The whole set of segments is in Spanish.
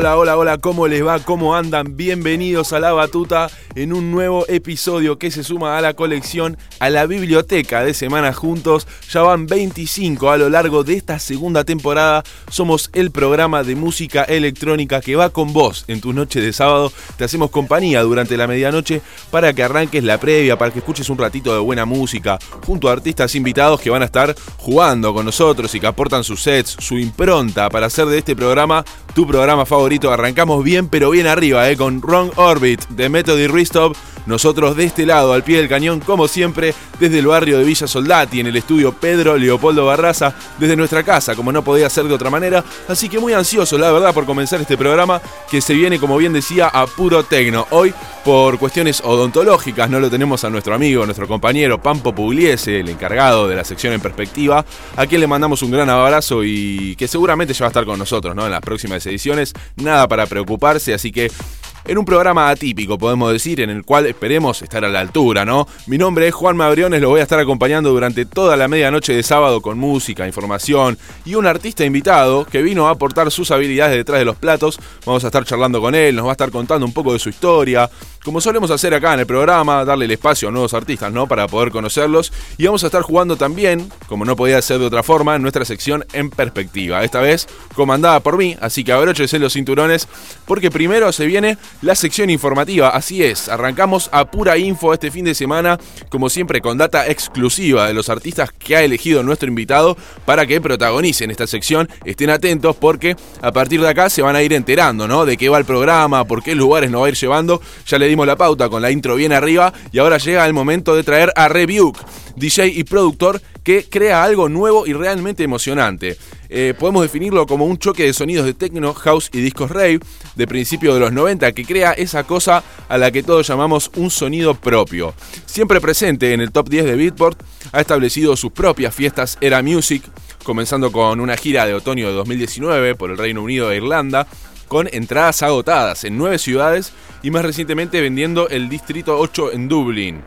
Hola, hola, hola, ¿cómo les va? ¿Cómo andan? Bienvenidos a La Batuta en un nuevo episodio que se suma a la colección, a la biblioteca de Semana Juntos. Ya van 25 a lo largo de esta segunda temporada. Somos el programa de música electrónica que va con vos en tu noche de sábado. Te hacemos compañía durante la medianoche para que arranques la previa, para que escuches un ratito de buena música, junto a artistas invitados que van a estar jugando con nosotros y que aportan sus sets, su impronta para hacer de este programa tu programa favorito. Arrancamos bien, pero bien arriba, eh, con Wrong Orbit de Method y Restop. Nosotros de este lado, al pie del cañón, como siempre, desde el barrio de Villa Soldati, en el estudio Pedro Leopoldo Barraza, desde nuestra casa, como no podía ser de otra manera. Así que muy ansioso, la verdad, por comenzar este programa que se viene, como bien decía, a puro tecno. Hoy, por cuestiones odontológicas, no lo tenemos a nuestro amigo, nuestro compañero Pampo Pugliese, el encargado de la sección en perspectiva, a quien le mandamos un gran abrazo y que seguramente ya va a estar con nosotros ¿no? en las próximas ediciones. Nada para preocuparse, así que en un programa atípico, podemos decir, en el cual esperemos estar a la altura, ¿no? Mi nombre es Juan Mabriones, lo voy a estar acompañando durante toda la medianoche de sábado con música, información y un artista invitado que vino a aportar sus habilidades detrás de los platos. Vamos a estar charlando con él, nos va a estar contando un poco de su historia, como solemos hacer acá en el programa, darle el espacio a nuevos artistas, ¿no? Para poder conocerlos. Y vamos a estar jugando también, como no podía ser de otra forma, en nuestra sección en perspectiva. Esta vez comandada por mí, así que abróchense los cinturones, porque primero se viene la sección informativa. Así es, arrancamos a pura info este fin de semana, como siempre con data exclusiva de los artistas que ha elegido nuestro invitado para que protagonicen esta sección. Estén atentos porque a partir de acá se van a ir enterando, ¿no? De qué va el programa, por qué lugares nos va a ir llevando. Ya le dimos la pauta con la intro bien arriba y ahora llega el momento de traer a Rebuke, DJ y productor que crea algo nuevo y realmente emocionante. Eh, podemos definirlo como un choque de sonidos de techno, house y discos rave de principios de los 90 que crea esa cosa a la que todos llamamos un sonido propio. Siempre presente en el top 10 de Beatport, ha establecido sus propias fiestas Era Music, comenzando con una gira de otoño de 2019 por el Reino Unido e Irlanda, con entradas agotadas en nueve ciudades y más recientemente vendiendo el Distrito 8 en Dublín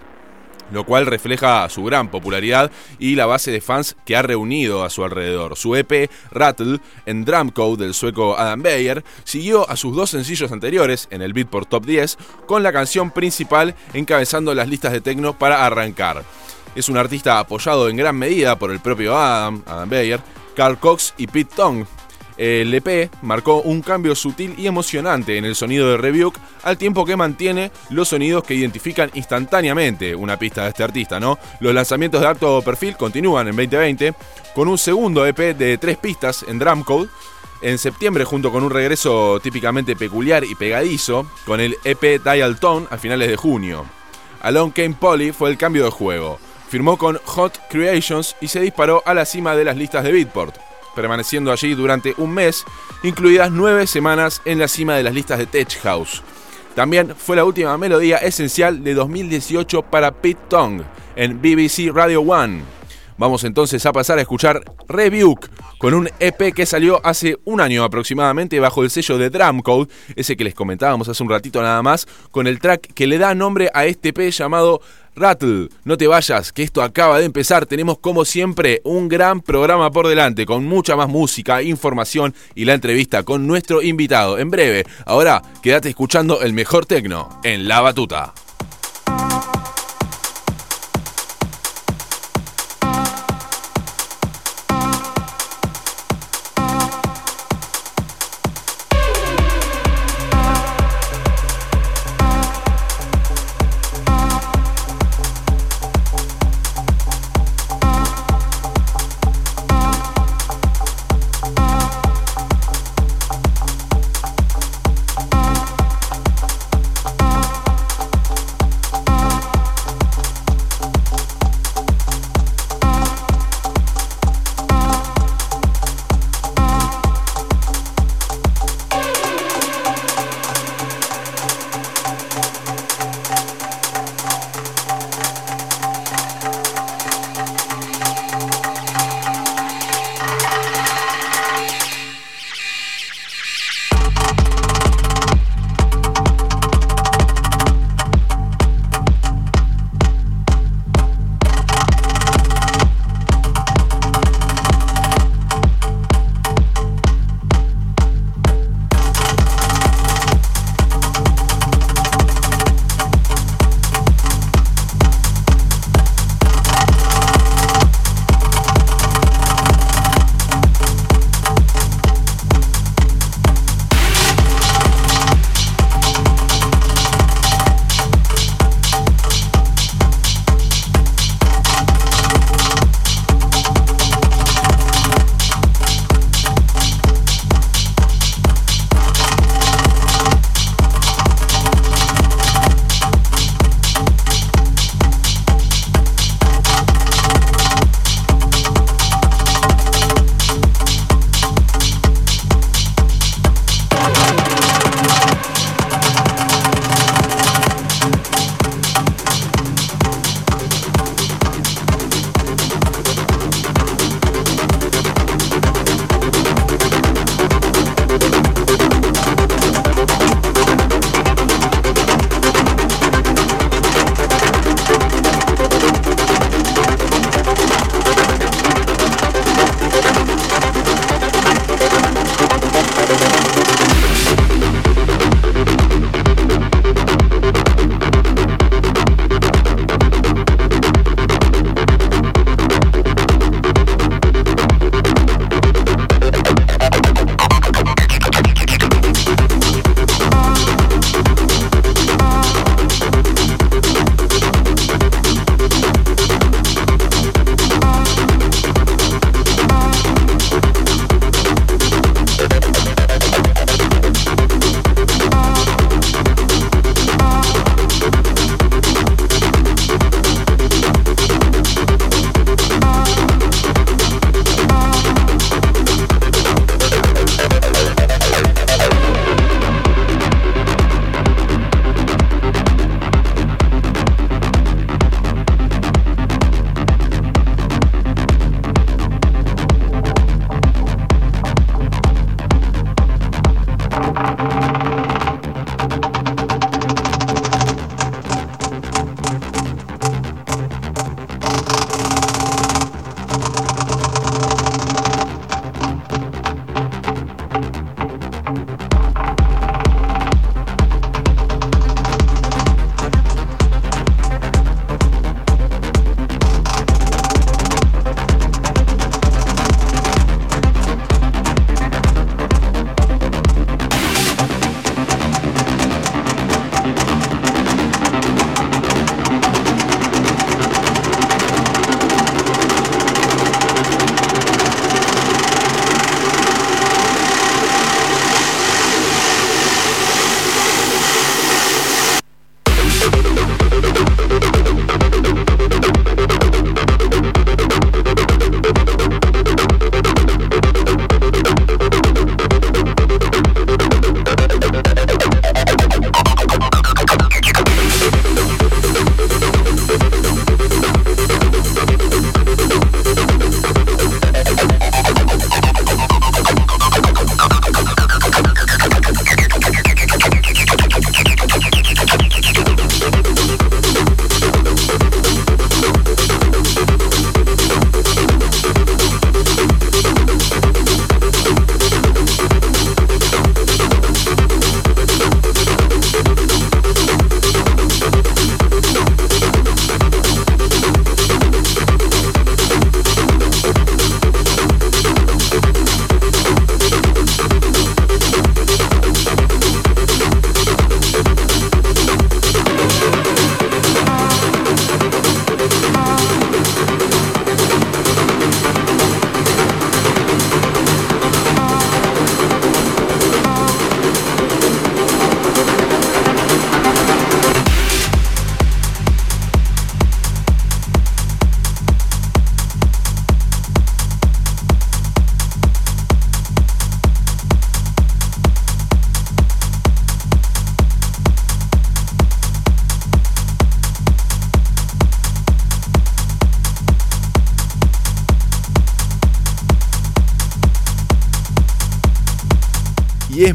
lo cual refleja su gran popularidad y la base de fans que ha reunido a su alrededor. Su EP Rattle en Drumcode del sueco Adam Beyer siguió a sus dos sencillos anteriores en el Beatport Top 10 con la canción principal encabezando las listas de techno para arrancar. Es un artista apoyado en gran medida por el propio Adam, Adam Beyer, Carl Cox y Pete Tong, el EP marcó un cambio sutil y emocionante en el sonido de Rebuke, al tiempo que mantiene los sonidos que identifican instantáneamente una pista de este artista, ¿no? Los lanzamientos de alto perfil continúan en 2020 con un segundo EP de tres pistas en Drumcode. En septiembre, junto con un regreso típicamente peculiar y pegadizo, con el EP Dial Tone a finales de junio. Alone Came Polly fue el cambio de juego. Firmó con Hot Creations y se disparó a la cima de las listas de Beatport permaneciendo allí durante un mes, incluidas nueve semanas en la cima de las listas de Tech House. También fue la última melodía esencial de 2018 para Pete Tong en BBC Radio One. Vamos entonces a pasar a escuchar Rebuke con un EP que salió hace un año aproximadamente bajo el sello de Drumcode, ese que les comentábamos hace un ratito nada más, con el track que le da nombre a este EP llamado Rattle, no te vayas, que esto acaba de empezar. Tenemos como siempre un gran programa por delante con mucha más música, información y la entrevista con nuestro invitado. En breve, ahora quédate escuchando el mejor tecno en La Batuta.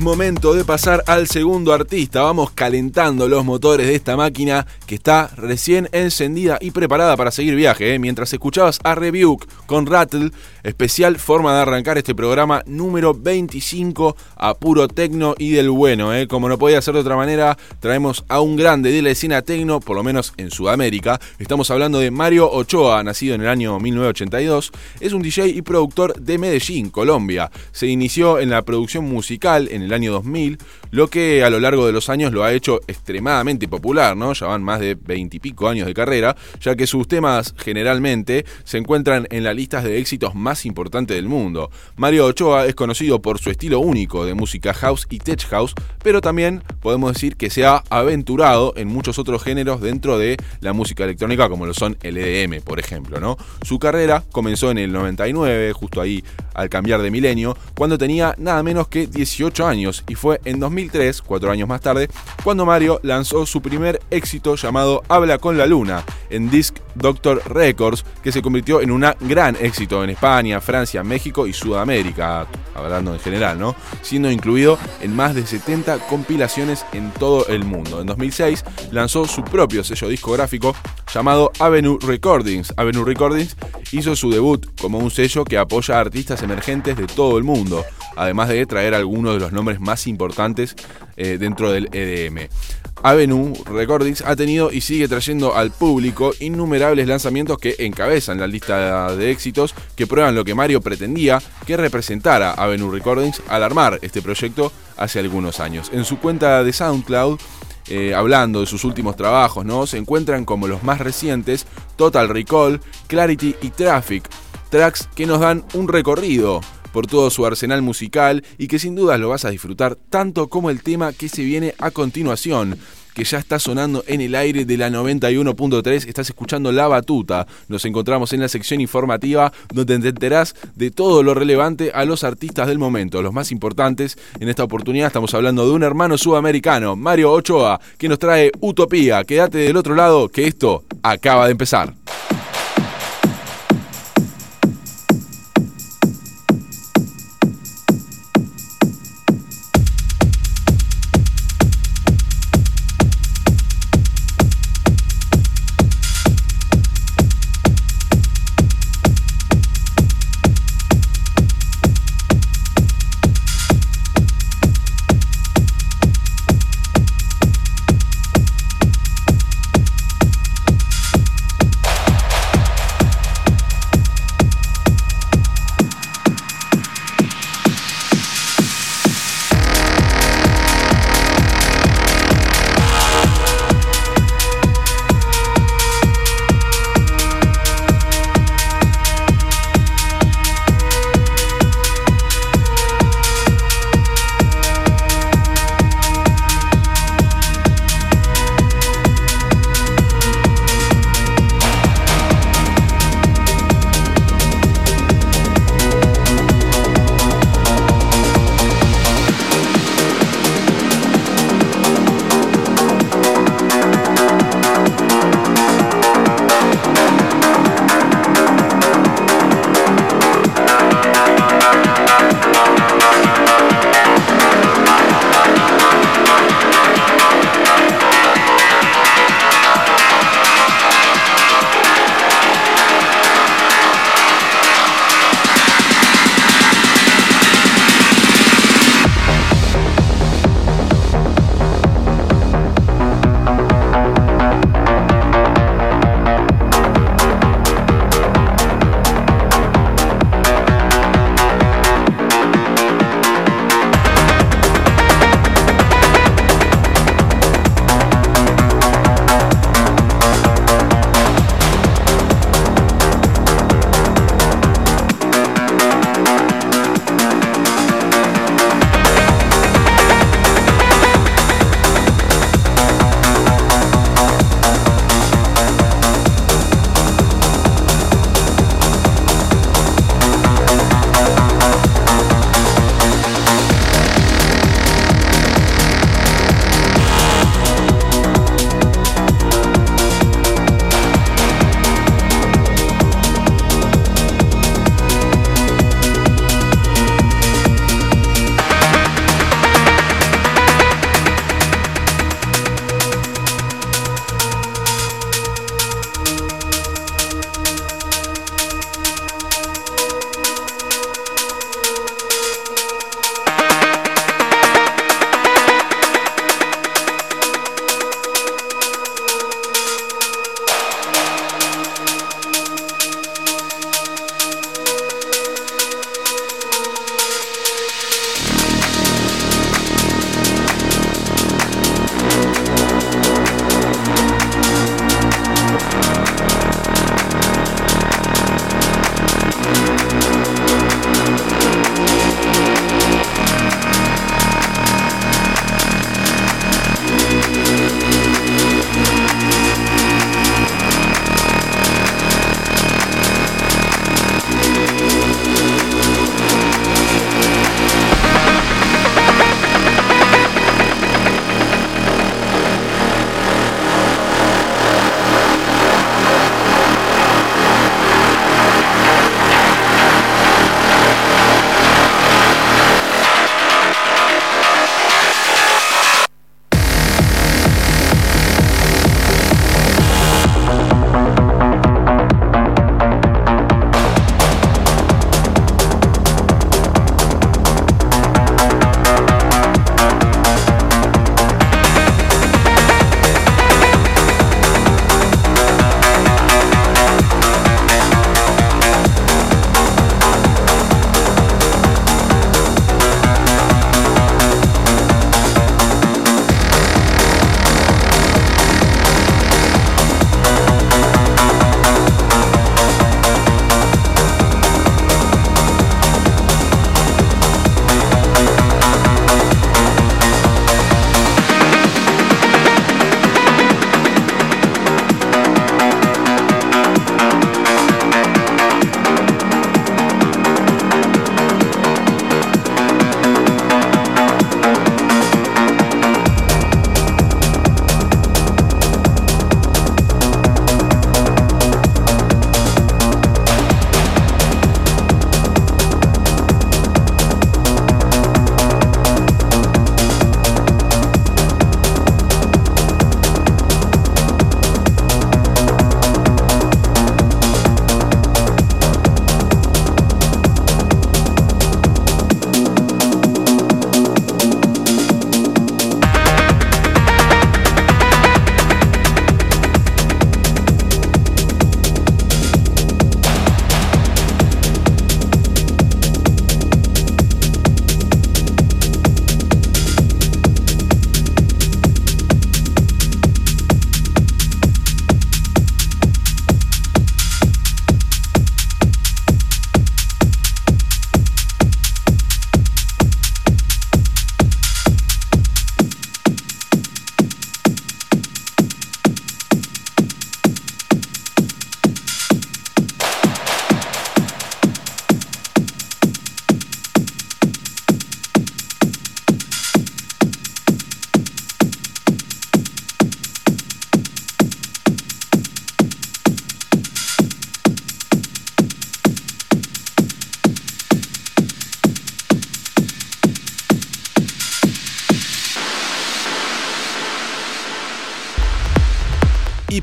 Momento de pasar al segundo artista. Vamos calentando los motores de esta máquina que está recién encendida y preparada para seguir viaje. ¿eh? Mientras escuchabas a Rebuke con Rattle, especial forma de arrancar este programa número 25 a puro tecno y del bueno. ¿eh? Como no podía ser de otra manera, traemos a un grande de la escena tecno, por lo menos en Sudamérica. Estamos hablando de Mario Ochoa, nacido en el año 1982. Es un DJ y productor de Medellín, Colombia. Se inició en la producción musical en el año 2000, lo que a lo largo de los años lo ha hecho extremadamente popular, ¿no? Ya van más de 20 y pico años de carrera, ya que sus temas generalmente se encuentran en las listas de éxitos más importantes del mundo. Mario Ochoa es conocido por su estilo único de música house y tech house, pero también podemos decir que se ha aventurado en muchos otros géneros dentro de la música electrónica, como lo son el EDM, por ejemplo, ¿no? Su carrera comenzó en el 99, justo ahí al cambiar de milenio, cuando tenía nada menos que 18 años y fue en 2003, cuatro años más tarde, cuando Mario lanzó su primer éxito llamado Habla con la Luna en Disc Doctor Records, que se convirtió en un gran éxito en España, Francia, México y Sudamérica, hablando en general, ¿no? Siendo incluido en más de 70 compilaciones en todo el mundo. En 2006 lanzó su propio sello discográfico llamado Avenue Recordings. Avenue Recordings hizo su debut como un sello que apoya a artistas emergentes de todo el mundo además de traer algunos de los nombres más importantes eh, dentro del EDM. Avenue Recordings ha tenido y sigue trayendo al público innumerables lanzamientos que encabezan la lista de éxitos que prueban lo que Mario pretendía que representara Avenue Recordings al armar este proyecto hace algunos años. En su cuenta de SoundCloud, eh, hablando de sus últimos trabajos, ¿no? se encuentran como los más recientes Total Recall, Clarity y Traffic, tracks que nos dan un recorrido por todo su arsenal musical y que sin dudas lo vas a disfrutar tanto como el tema que se viene a continuación que ya está sonando en el aire de la 91.3. Estás escuchando La Batuta. Nos encontramos en la sección informativa donde te de todo lo relevante a los artistas del momento, los más importantes. En esta oportunidad estamos hablando de un hermano sudamericano, Mario Ochoa, que nos trae Utopía. Quédate del otro lado que esto acaba de empezar.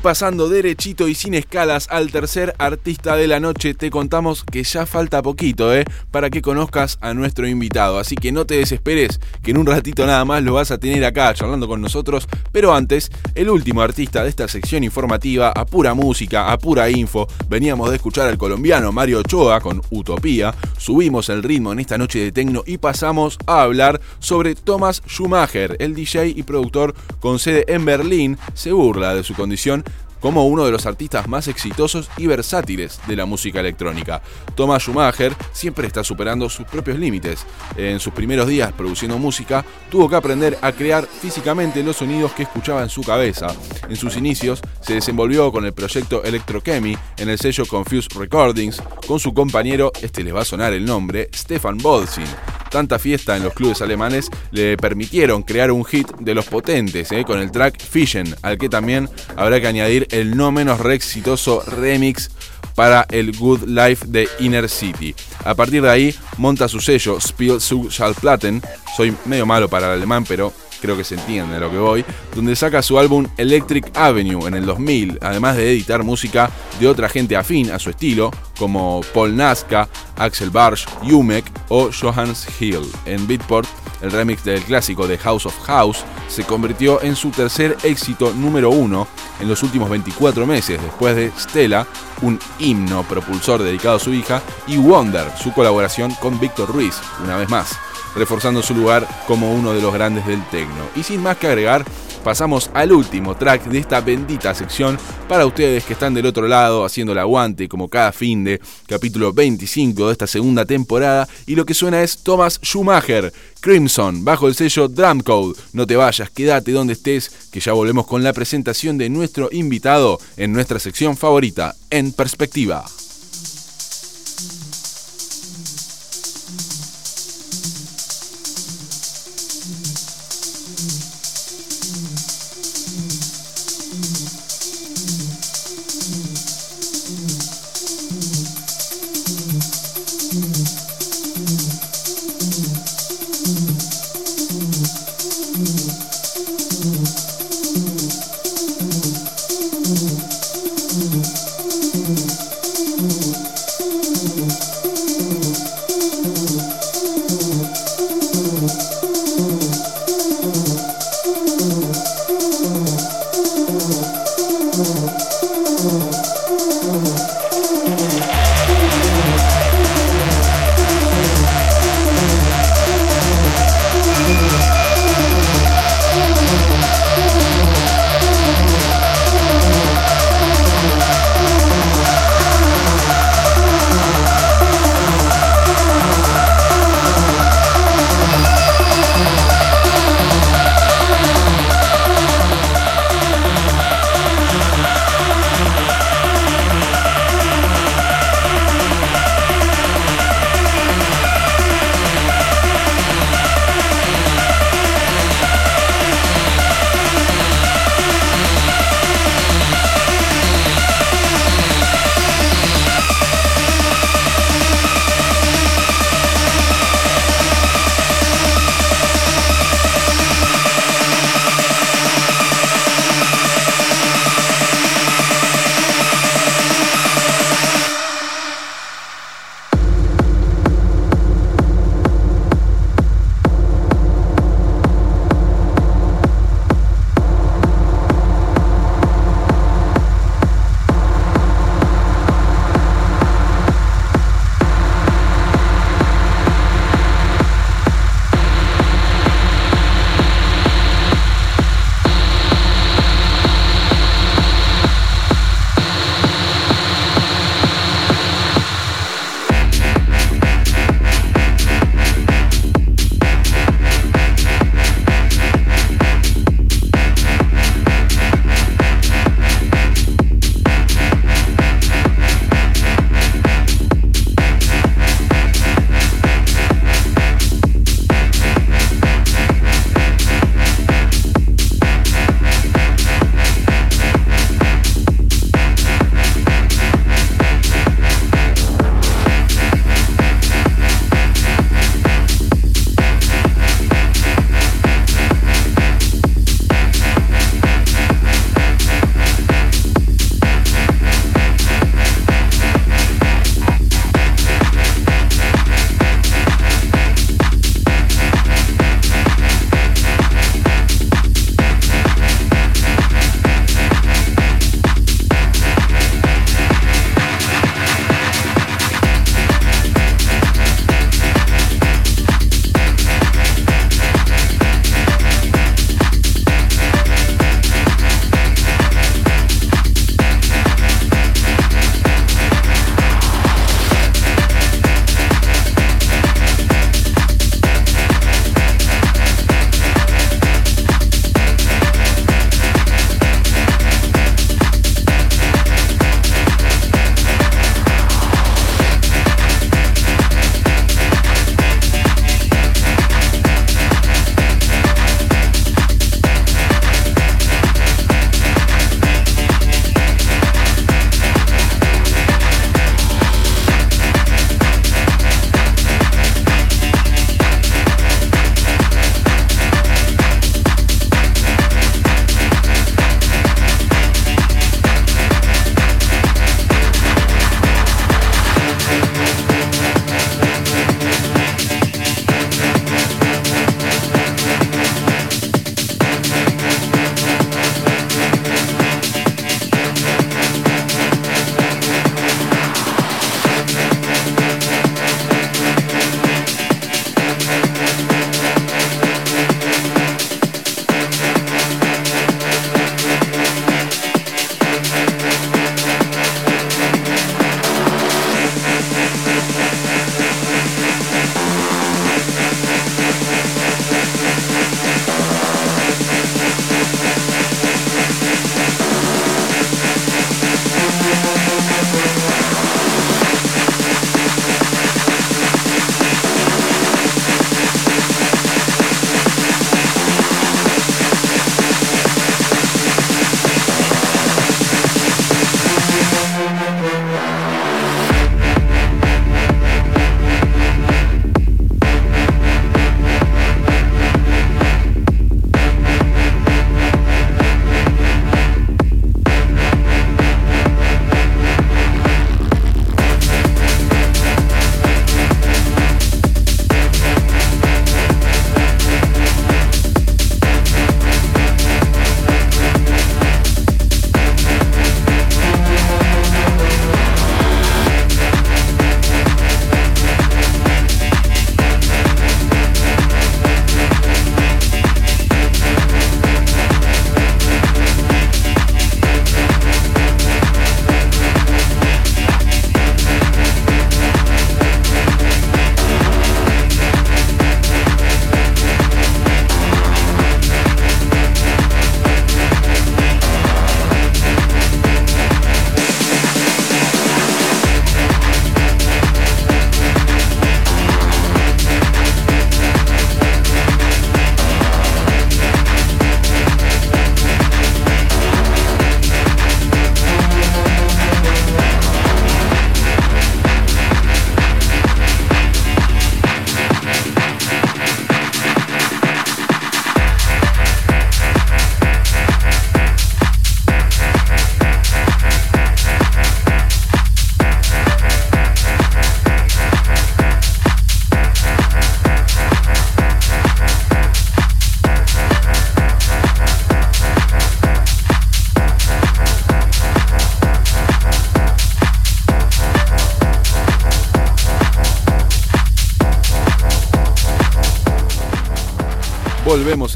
Pasando derechito y sin escalas al tercer artista de la noche, te contamos que ya falta poquito, ¿eh? Para que conozcas a nuestro invitado. Así que no te desesperes, que en un ratito nada más lo vas a tener acá charlando con nosotros. Pero antes, el último artista de esta sección informativa, a pura música, a pura info. Veníamos de escuchar al colombiano Mario Ochoa con Utopía. Subimos el ritmo en esta noche de tecno y pasamos a hablar sobre Thomas Schumacher, el DJ y productor con sede en Berlín. Se burla de su condición como uno de los artistas más exitosos y versátiles de la música electrónica. Thomas Schumacher siempre está superando sus propios límites. En sus primeros días produciendo música, tuvo que aprender a crear físicamente los sonidos que escuchaba en su cabeza. En sus inicios, se desenvolvió con el proyecto Electrochemy en el sello Confused Recordings con su compañero, este les va a sonar el nombre, Stefan Bolzin tanta fiesta en los clubes alemanes le permitieron crear un hit de los potentes eh, con el track Fission, al que también habrá que añadir el no menos re exitoso remix para el Good Life de Inner City. A partir de ahí monta su sello Spiel zu Schallplatten, soy medio malo para el alemán pero creo que se entiende a lo que voy, donde saca su álbum Electric Avenue en el 2000, además de editar música de otra gente afín a su estilo, como Paul Nazca, Axel Barsch, Yumek o Johannes Hill. En Beatport, el remix del clásico de House of House se convirtió en su tercer éxito número uno en los últimos 24 meses, después de Stella, un himno propulsor dedicado a su hija, y Wonder, su colaboración con Víctor Ruiz, una vez más reforzando su lugar como uno de los grandes del tecno. Y sin más que agregar, pasamos al último track de esta bendita sección para ustedes que están del otro lado haciendo el aguante como cada fin de capítulo 25 de esta segunda temporada y lo que suena es Thomas Schumacher, Crimson, bajo el sello Drumcode. No te vayas, quédate donde estés, que ya volvemos con la presentación de nuestro invitado en nuestra sección favorita, En Perspectiva.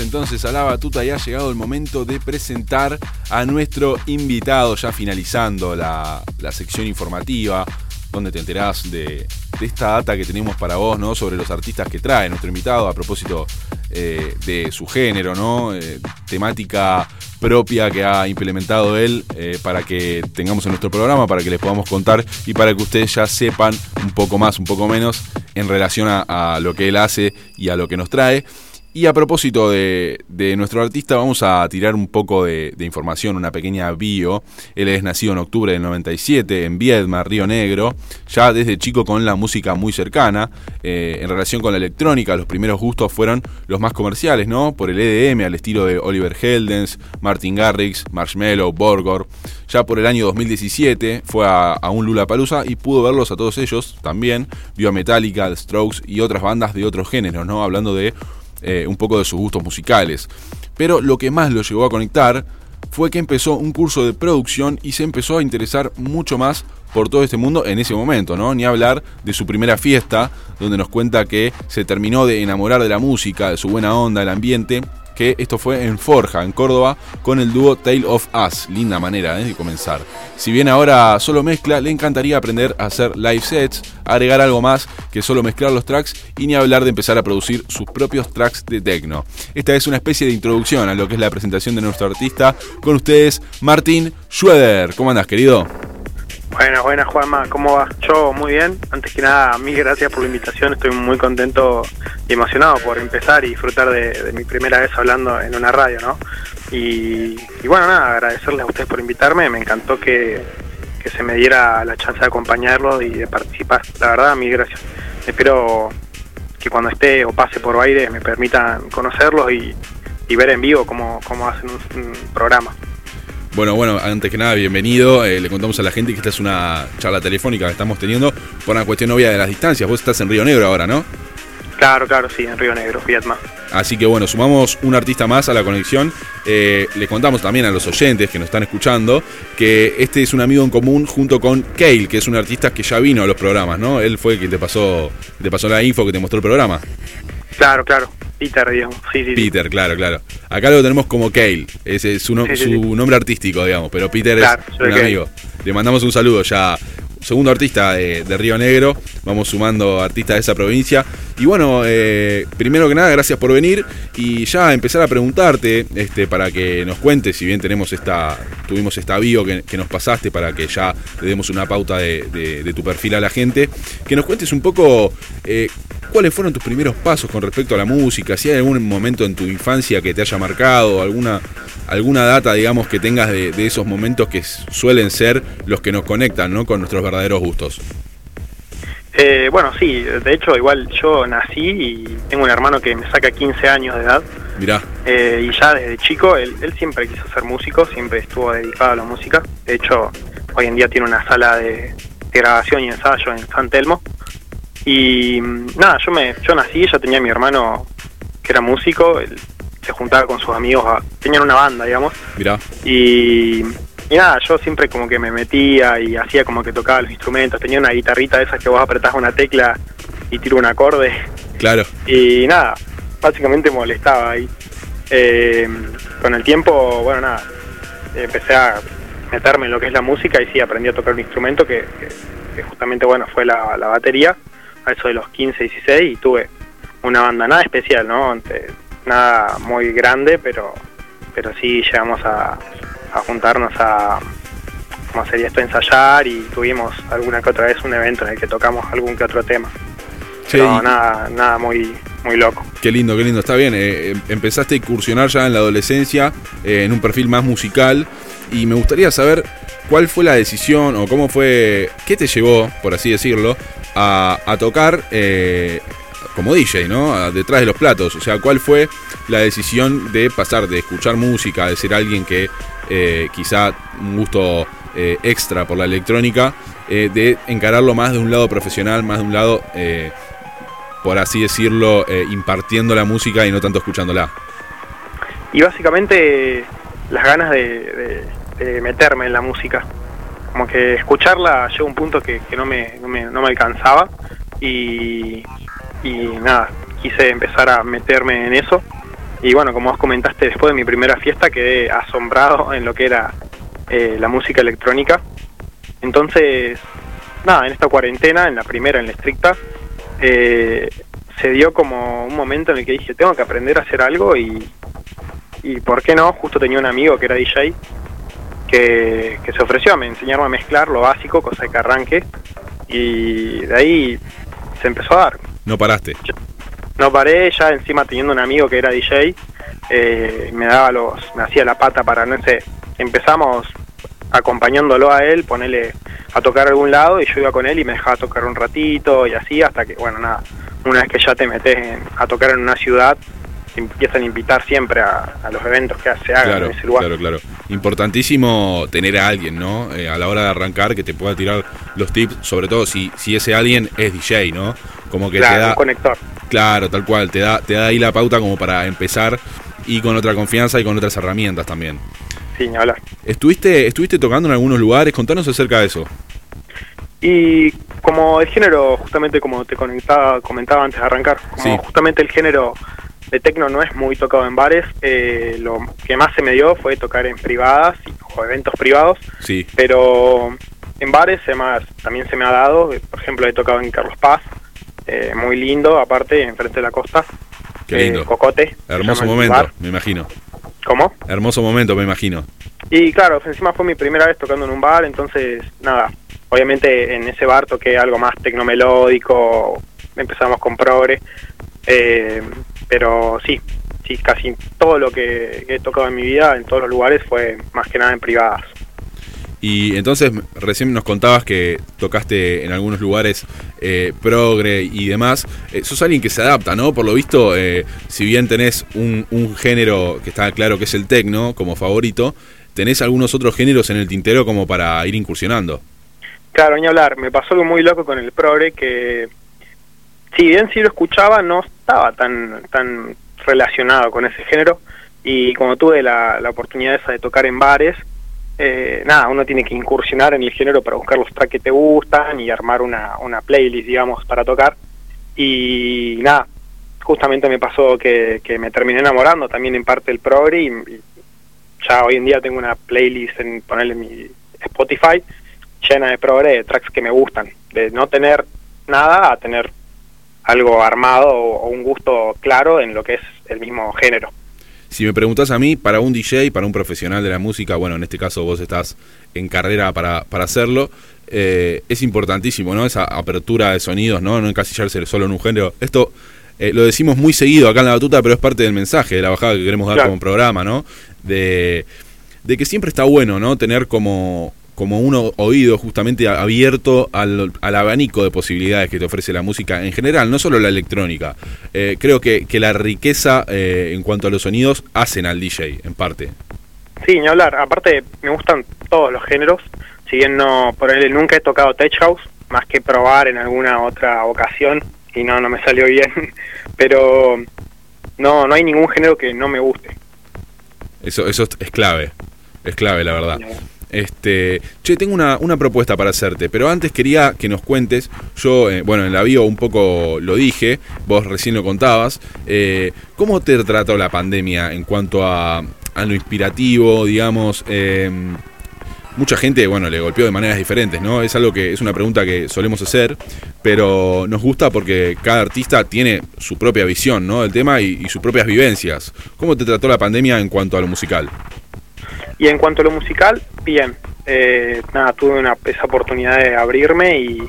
Entonces a la batuta y ha llegado el momento de presentar a nuestro invitado, ya finalizando la, sección informativa, donde te enterás de, esta data que tenemos para vos, ¿no? Sobre los artistas que trae nuestro invitado a propósito eh, de su género, ¿no? Eh, temática propia que ha implementado él eh, para que tengamos en nuestro programa, para que les podamos contar y para que ustedes ya sepan un poco más, un poco menos en relación a lo que él hace y a lo que nos trae. Y a propósito de, nuestro artista, vamos a tirar un poco de, información, una pequeña bio. Él es nacido en octubre del 97 en Viedma, Río Negro, ya desde chico con la música muy cercana. Eh, en relación con la electrónica, los primeros gustos fueron los más comerciales, ¿no? Por el EDM, al estilo de Oliver Heldens, Martin Garrix, Marshmello, Borgor. Ya por el año 2017 fue a, a un Lula Palusa y pudo verlos a todos ellos también. Vio a Metallica, The Strokes y otras bandas de otros géneros, ¿no? Hablando de eh, un poco de sus gustos musicales. Pero lo que más lo llevó a conectar fue que empezó un curso de producción y se empezó a interesar mucho más por todo este mundo en ese momento, ¿no? Ni hablar de su primera fiesta, donde nos cuenta que se terminó de enamorar de la música, de su buena onda, del ambiente, esto fue en Forja, en Córdoba, con el dúo Tale of Us. Linda manera ¿eh? de comenzar. Si bien ahora solo mezcla, le encantaría aprender a hacer live sets, agregar algo más que solo mezclar los tracks y ni hablar de empezar a producir sus propios tracks de techno. Esta es una especie de introducción a lo que es la presentación de nuestro artista. Con ustedes, Martín Schroeder. ¿Cómo andas, querido? Buenas, buenas Juanma, ¿cómo va? Yo muy bien. Antes que nada, mil gracias por la invitación. Estoy muy contento y emocionado por empezar y disfrutar de, mi primera vez hablando en una radio, ¿no? Y, bueno, nada, agradecerles a ustedes por invitarme. Me encantó que, se me diera la chance de acompañarlos y de participar. La verdad, mil gracias. Espero que cuando esté o pase por aire me permitan conocerlos y, ver en vivo cómo, cómo hacen un programa. Bueno, bueno, antes que nada, bienvenido. Eh, le contamos a la gente que esta es una charla telefónica que estamos teniendo por una cuestión obvia de las distancias. Vos estás en Río Negro ahora, ¿no? Claro, claro, sí, en Río Negro, Vietma. Así que bueno, sumamos un artista más a la conexión. Eh, le contamos también a los oyentes que nos están escuchando que este es un amigo en común junto con Kale, que es un artista que ya vino a los programas, ¿no? Él fue quien te pasó, te pasó la info que te mostró el programa. Claro, claro. Peter, digamos. Sí, sí, Peter, claro, claro. Acá lo tenemos como Kale, ese es su, nombre artístico, digamos, pero Peter es un amigo. Le mandamos un saludo ya segundo artista de, Río Negro. Vamos sumando artistas de esa provincia. Y bueno, eh, primero que nada, gracias por venir. Y ya empezar a preguntarte, este, para que nos cuentes, si bien tenemos esta, tuvimos esta bio que, nos pasaste para que ya le demos una pauta de, tu perfil a la gente, que nos cuentes un poco eh, cuáles fueron tus primeros pasos con respecto a la música, si hay algún momento en tu infancia que te haya marcado, alguna, alguna data, digamos, que tengas de, de esos momentos que suelen ser los que nos conectan ¿no? con nuestros verdaderos gustos. Eh, bueno, sí, de hecho igual yo nací y tengo un hermano que me saca 15 años de edad. Mirá. Eh, y ya desde chico, él, siempre quiso ser músico, siempre estuvo dedicado a la música. De hecho, hoy en día tiene una sala de, grabación y ensayo en San Telmo. Y nada, yo me yo nací, ya tenía mi hermano que era músico, él se juntaba con sus amigos, tenían una banda, digamos. Mirá. Y y nada, yo siempre como que me metía y hacía como que tocaba los instrumentos. Tenía una guitarrita de esas que vos apretás una tecla y tiro un acorde. Claro. Y nada, básicamente molestaba ahí. Eh, con el tiempo, bueno, nada, empecé a meterme en lo que es la música y sí, aprendí a tocar un instrumento que, justamente, bueno, fue la, batería, a eso de los 15, 16, y tuve una banda nada especial, ¿no? Nada muy grande, pero, pero sí llegamos a, a juntarnos a, como sería esto, ensayar y tuvimos alguna que otra vez un evento en el que tocamos algún que otro tema. Pero nada, nada muy, muy loco. Qué lindo, qué lindo, está bien. Eh, em, empezaste a incursionar ya en la adolescencia eh, en un perfil más musical y me gustaría saber cuál fue la decisión o cómo fue, qué te llevó, por así decirlo, a, tocar eh, como DJ, ¿no? Detrás de los platos. O sea, ¿cuál fue la decisión de pasar de escuchar música, de ser alguien que eh, quizá un gusto eh, extra por la electrónica, eh, de encararlo más de un lado profesional, más de un lado, por así decirlo, impartiendo la música y no tanto escuchándola. Y básicamente las ganas de, meterme en la música. Como que escucharla llegó un punto que, no, me, no, me, no me alcanzaba y, y nada, quise empezar a meterme en eso y bueno, como vos comentaste, después de mi primera fiesta quedé asombrado en lo que era eh, la música electrónica. Entonces, nada, en esta cuarentena, en la primera, en la estricta, eh, se dio como un momento en el que dije, tengo que aprender a hacer algo y, y ¿por qué no? Justo tenía un amigo que era DJ que, que se ofreció a me enseñarme a mezclar lo básico, cosa de que arranque, y de ahí se empezó a dar. No paraste. no paré, ya encima teniendo un amigo que era DJ, eh, me daba los, me hacía la pata para, no sé, empezamos acompañándolo a él, ponerle a tocar a algún lado y yo iba con él y me dejaba tocar un ratito y así hasta que, bueno, nada, una vez que ya te metes en- a tocar en una ciudad, empiezan a invitar siempre a, a los eventos que se hagan Claro, en ese lugar. claro, claro. Importantísimo tener a alguien, ¿no? Eh, a la hora de arrancar que te pueda tirar los tips, sobre todo si, si ese alguien es DJ, ¿no? Como que Claro, te da, un conector. claro, tal cual, te da, te da ahí la pauta como para empezar y con otra confianza y con otras herramientas también. Sí, hablar. ¿Estuviste, estuviste tocando en algunos lugares? Contanos acerca de eso. Y como el género, justamente como te comentaba, comentaba antes de arrancar, como Sí. justamente el género de tecno no es muy tocado en bares, eh, lo que más se me dio fue tocar en privadas o eventos privados, Sí, pero en bares se me también se me ha dado, eh, por ejemplo he tocado en Carlos Paz, eh, muy lindo, aparte, enfrente de la costa, qué eh, lindo. Cocote. se Hermoso momento, me imagino. ¿Cómo? Hermoso momento, me imagino. Y claro, encima fue mi primera vez tocando en un bar, entonces nada, obviamente en ese bar toqué algo más tecnomelódico, empezamos con progre, eh, pero sí, sí, casi todo lo que he tocado en mi vida, en todos los lugares, fue más que nada en privadas. Y entonces recién nos contabas que tocaste en algunos lugares eh, progre y demás. Eh, sos alguien que se adapta, ¿no? Por lo visto, eh, si bien tenés un, un género que está claro que es el tecno como favorito, tenés algunos otros géneros en el tintero como para ir incursionando. Claro, ni hablar, me pasó algo muy loco con el progre que si bien sí lo escuchaba, no estaba tan, tan relacionado con ese género y cuando tuve la, la oportunidad esa de tocar en bares, eh, nada, uno tiene que incursionar en el género para buscar los tracks que te gustan y armar una, una playlist, digamos, para tocar. Y nada, justamente me pasó que, que me terminé enamorando también en parte del progre y ya hoy en día tengo una playlist en ponerle mi Spotify llena de progre de tracks que me gustan, de no tener nada a tener algo armado o, o un gusto claro en lo que es el mismo género. Si me preguntás a mí, para un DJ, para un profesional de la música, bueno, en este caso vos estás en carrera para, para hacerlo, eh, es importantísimo, ¿no? Esa apertura de sonidos, ¿no? No encasillarse solo en un género. Esto eh, lo decimos muy seguido acá en la batuta, pero es parte del mensaje, de la bajada que queremos dar Claro. como programa, ¿no? De, de que siempre está bueno, ¿no? Tener como, como un oído justamente abierto al, al abanico de posibilidades que te ofrece la música en general, no solo la electrónica. Eh, creo que, que la riqueza eh, en cuanto a los sonidos hacen al DJ, en parte. Sí, ni hablar. Aparte, me gustan todos los géneros. Si bien no, por él nunca he tocado Tech House, más que probar en alguna otra ocasión y no, no me salió bien. Pero no, no hay ningún género que no me guste. Eso, eso es clave, es clave la verdad. Este, che, tengo una, una propuesta para hacerte, pero antes quería que nos cuentes, yo, eh, bueno, en la bio un poco lo dije, vos recién lo contabas, eh, ¿cómo te trató la pandemia en cuanto a, a lo inspirativo, digamos? eh, mucha gente, bueno, le golpeó de maneras diferentes, ¿no? Es algo que es una pregunta que solemos hacer, pero nos gusta porque cada artista tiene su propia visión, ¿no? Del tema y sus propias vivencias. ¿Cómo te trató la pandemia en cuanto a lo musical? Y en cuanto a lo musical, bien. Eh, nada, tuve una, esa oportunidad de abrirme y,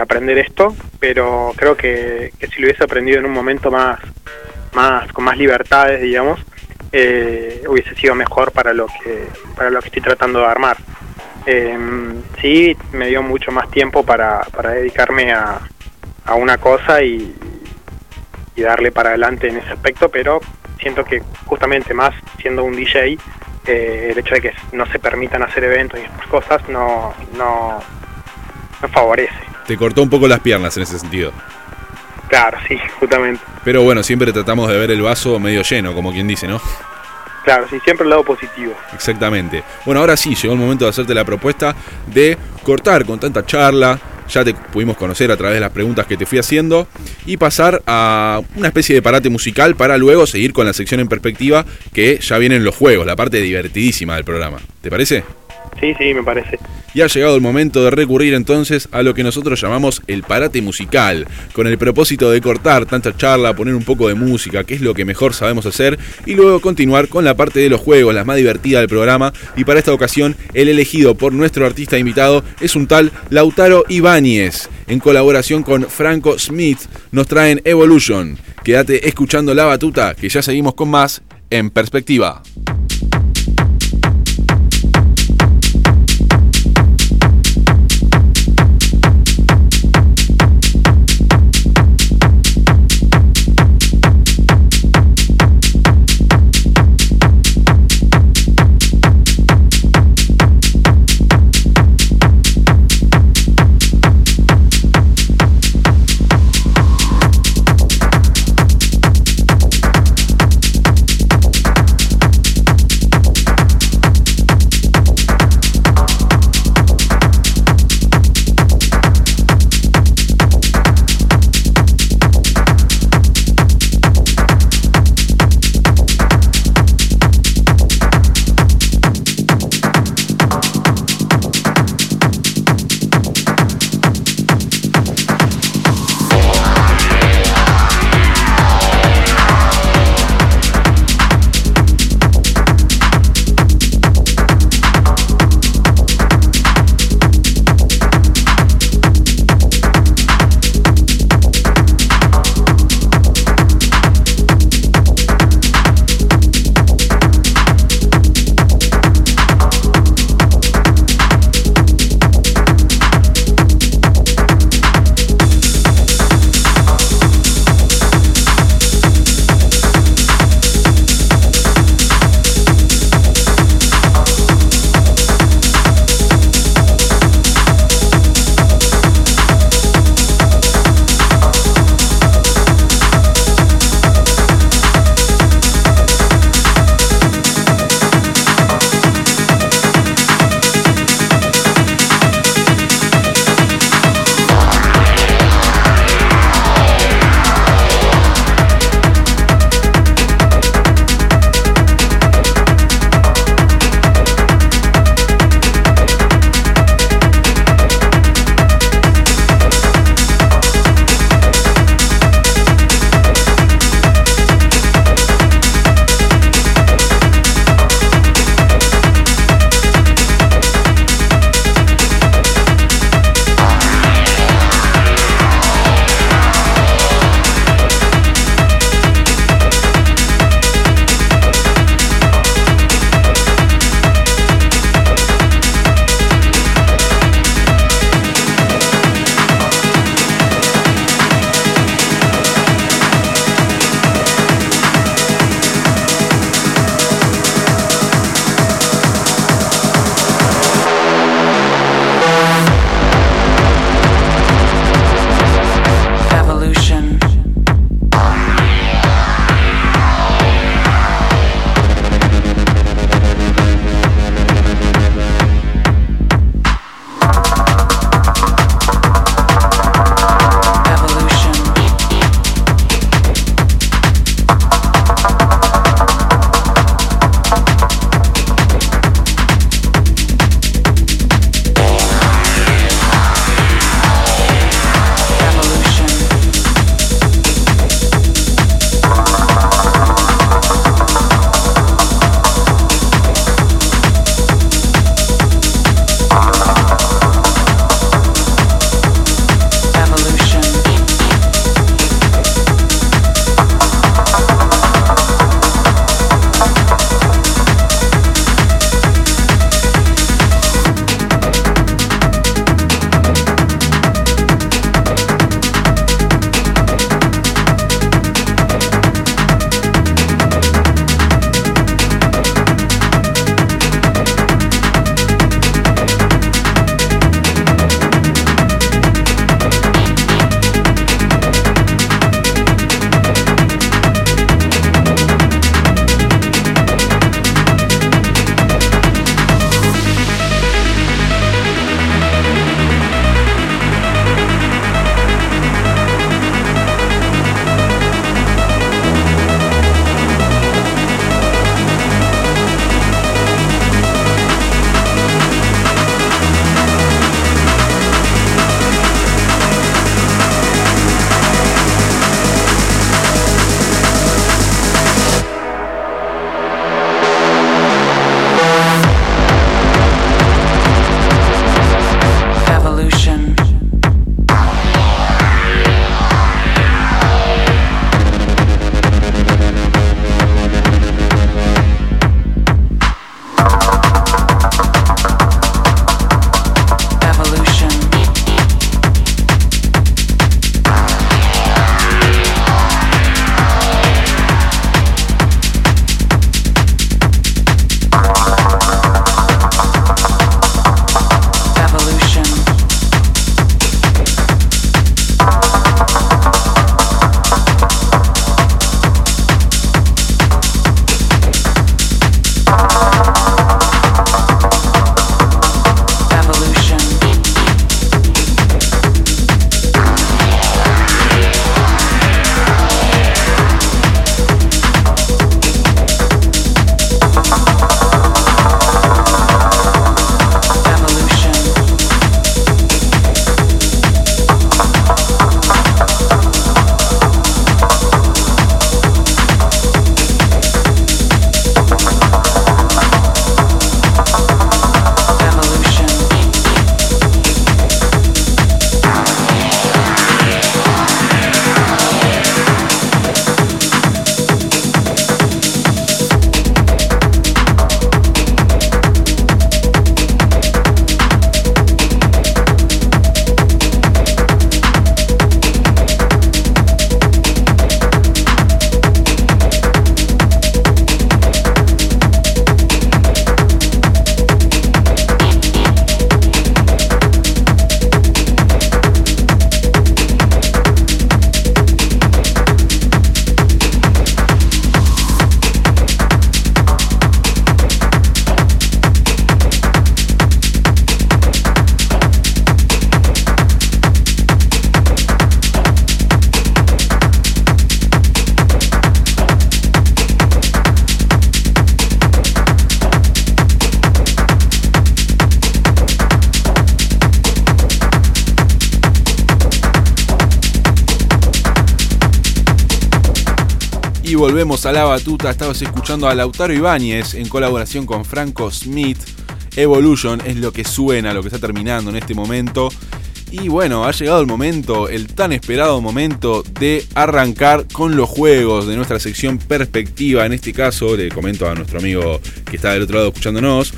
aprender esto, pero creo que, si lo hubiese aprendido en un momento más, más con más libertades, digamos, eh, hubiese sido mejor para lo que para lo que estoy tratando de armar. Eh, sí, me dio mucho más tiempo para, dedicarme a, una cosa y darle para adelante en ese aspecto, pero siento que justamente más siendo un DJ, eh, el hecho de que no se permitan hacer eventos y estas cosas no, no, no favorece. Te cortó un poco las piernas en ese sentido. Claro, sí, justamente. Pero bueno, siempre tratamos de ver el vaso medio lleno, como quien dice, ¿no? Claro, sí, siempre el lado positivo. Exactamente. Bueno, ahora sí, llegó el momento de hacerte la propuesta de cortar con tanta charla, ya te pudimos conocer a través de las preguntas que te fui haciendo, y pasar a una especie de parate musical para luego seguir con la sección en perspectiva que ya vienen los juegos, la parte divertidísima del programa. ¿Te parece? Sí, sí, me parece. Y ha llegado el momento de recurrir entonces a lo que nosotros llamamos el parate musical, con el propósito de cortar tanta charla, poner un poco de música, que es lo que mejor sabemos hacer, y luego continuar con la parte de los juegos, la más divertida del programa. Y para esta ocasión, el elegido por nuestro artista invitado es un tal Lautaro Ibáñez. En colaboración con Franco Smith, nos traen Evolution. Quédate escuchando la batuta, que ya seguimos con más en perspectiva. Y volvemos a la batuta. Estabas escuchando a Lautaro Ibáñez en colaboración con Franco Smith. Evolution es lo que suena, lo que está terminando en este momento. Y bueno, ha llegado el momento, el tan esperado momento de arrancar con los juegos de nuestra sección Perspectiva. En este caso, le comento a nuestro amigo que está del otro lado escuchándonos,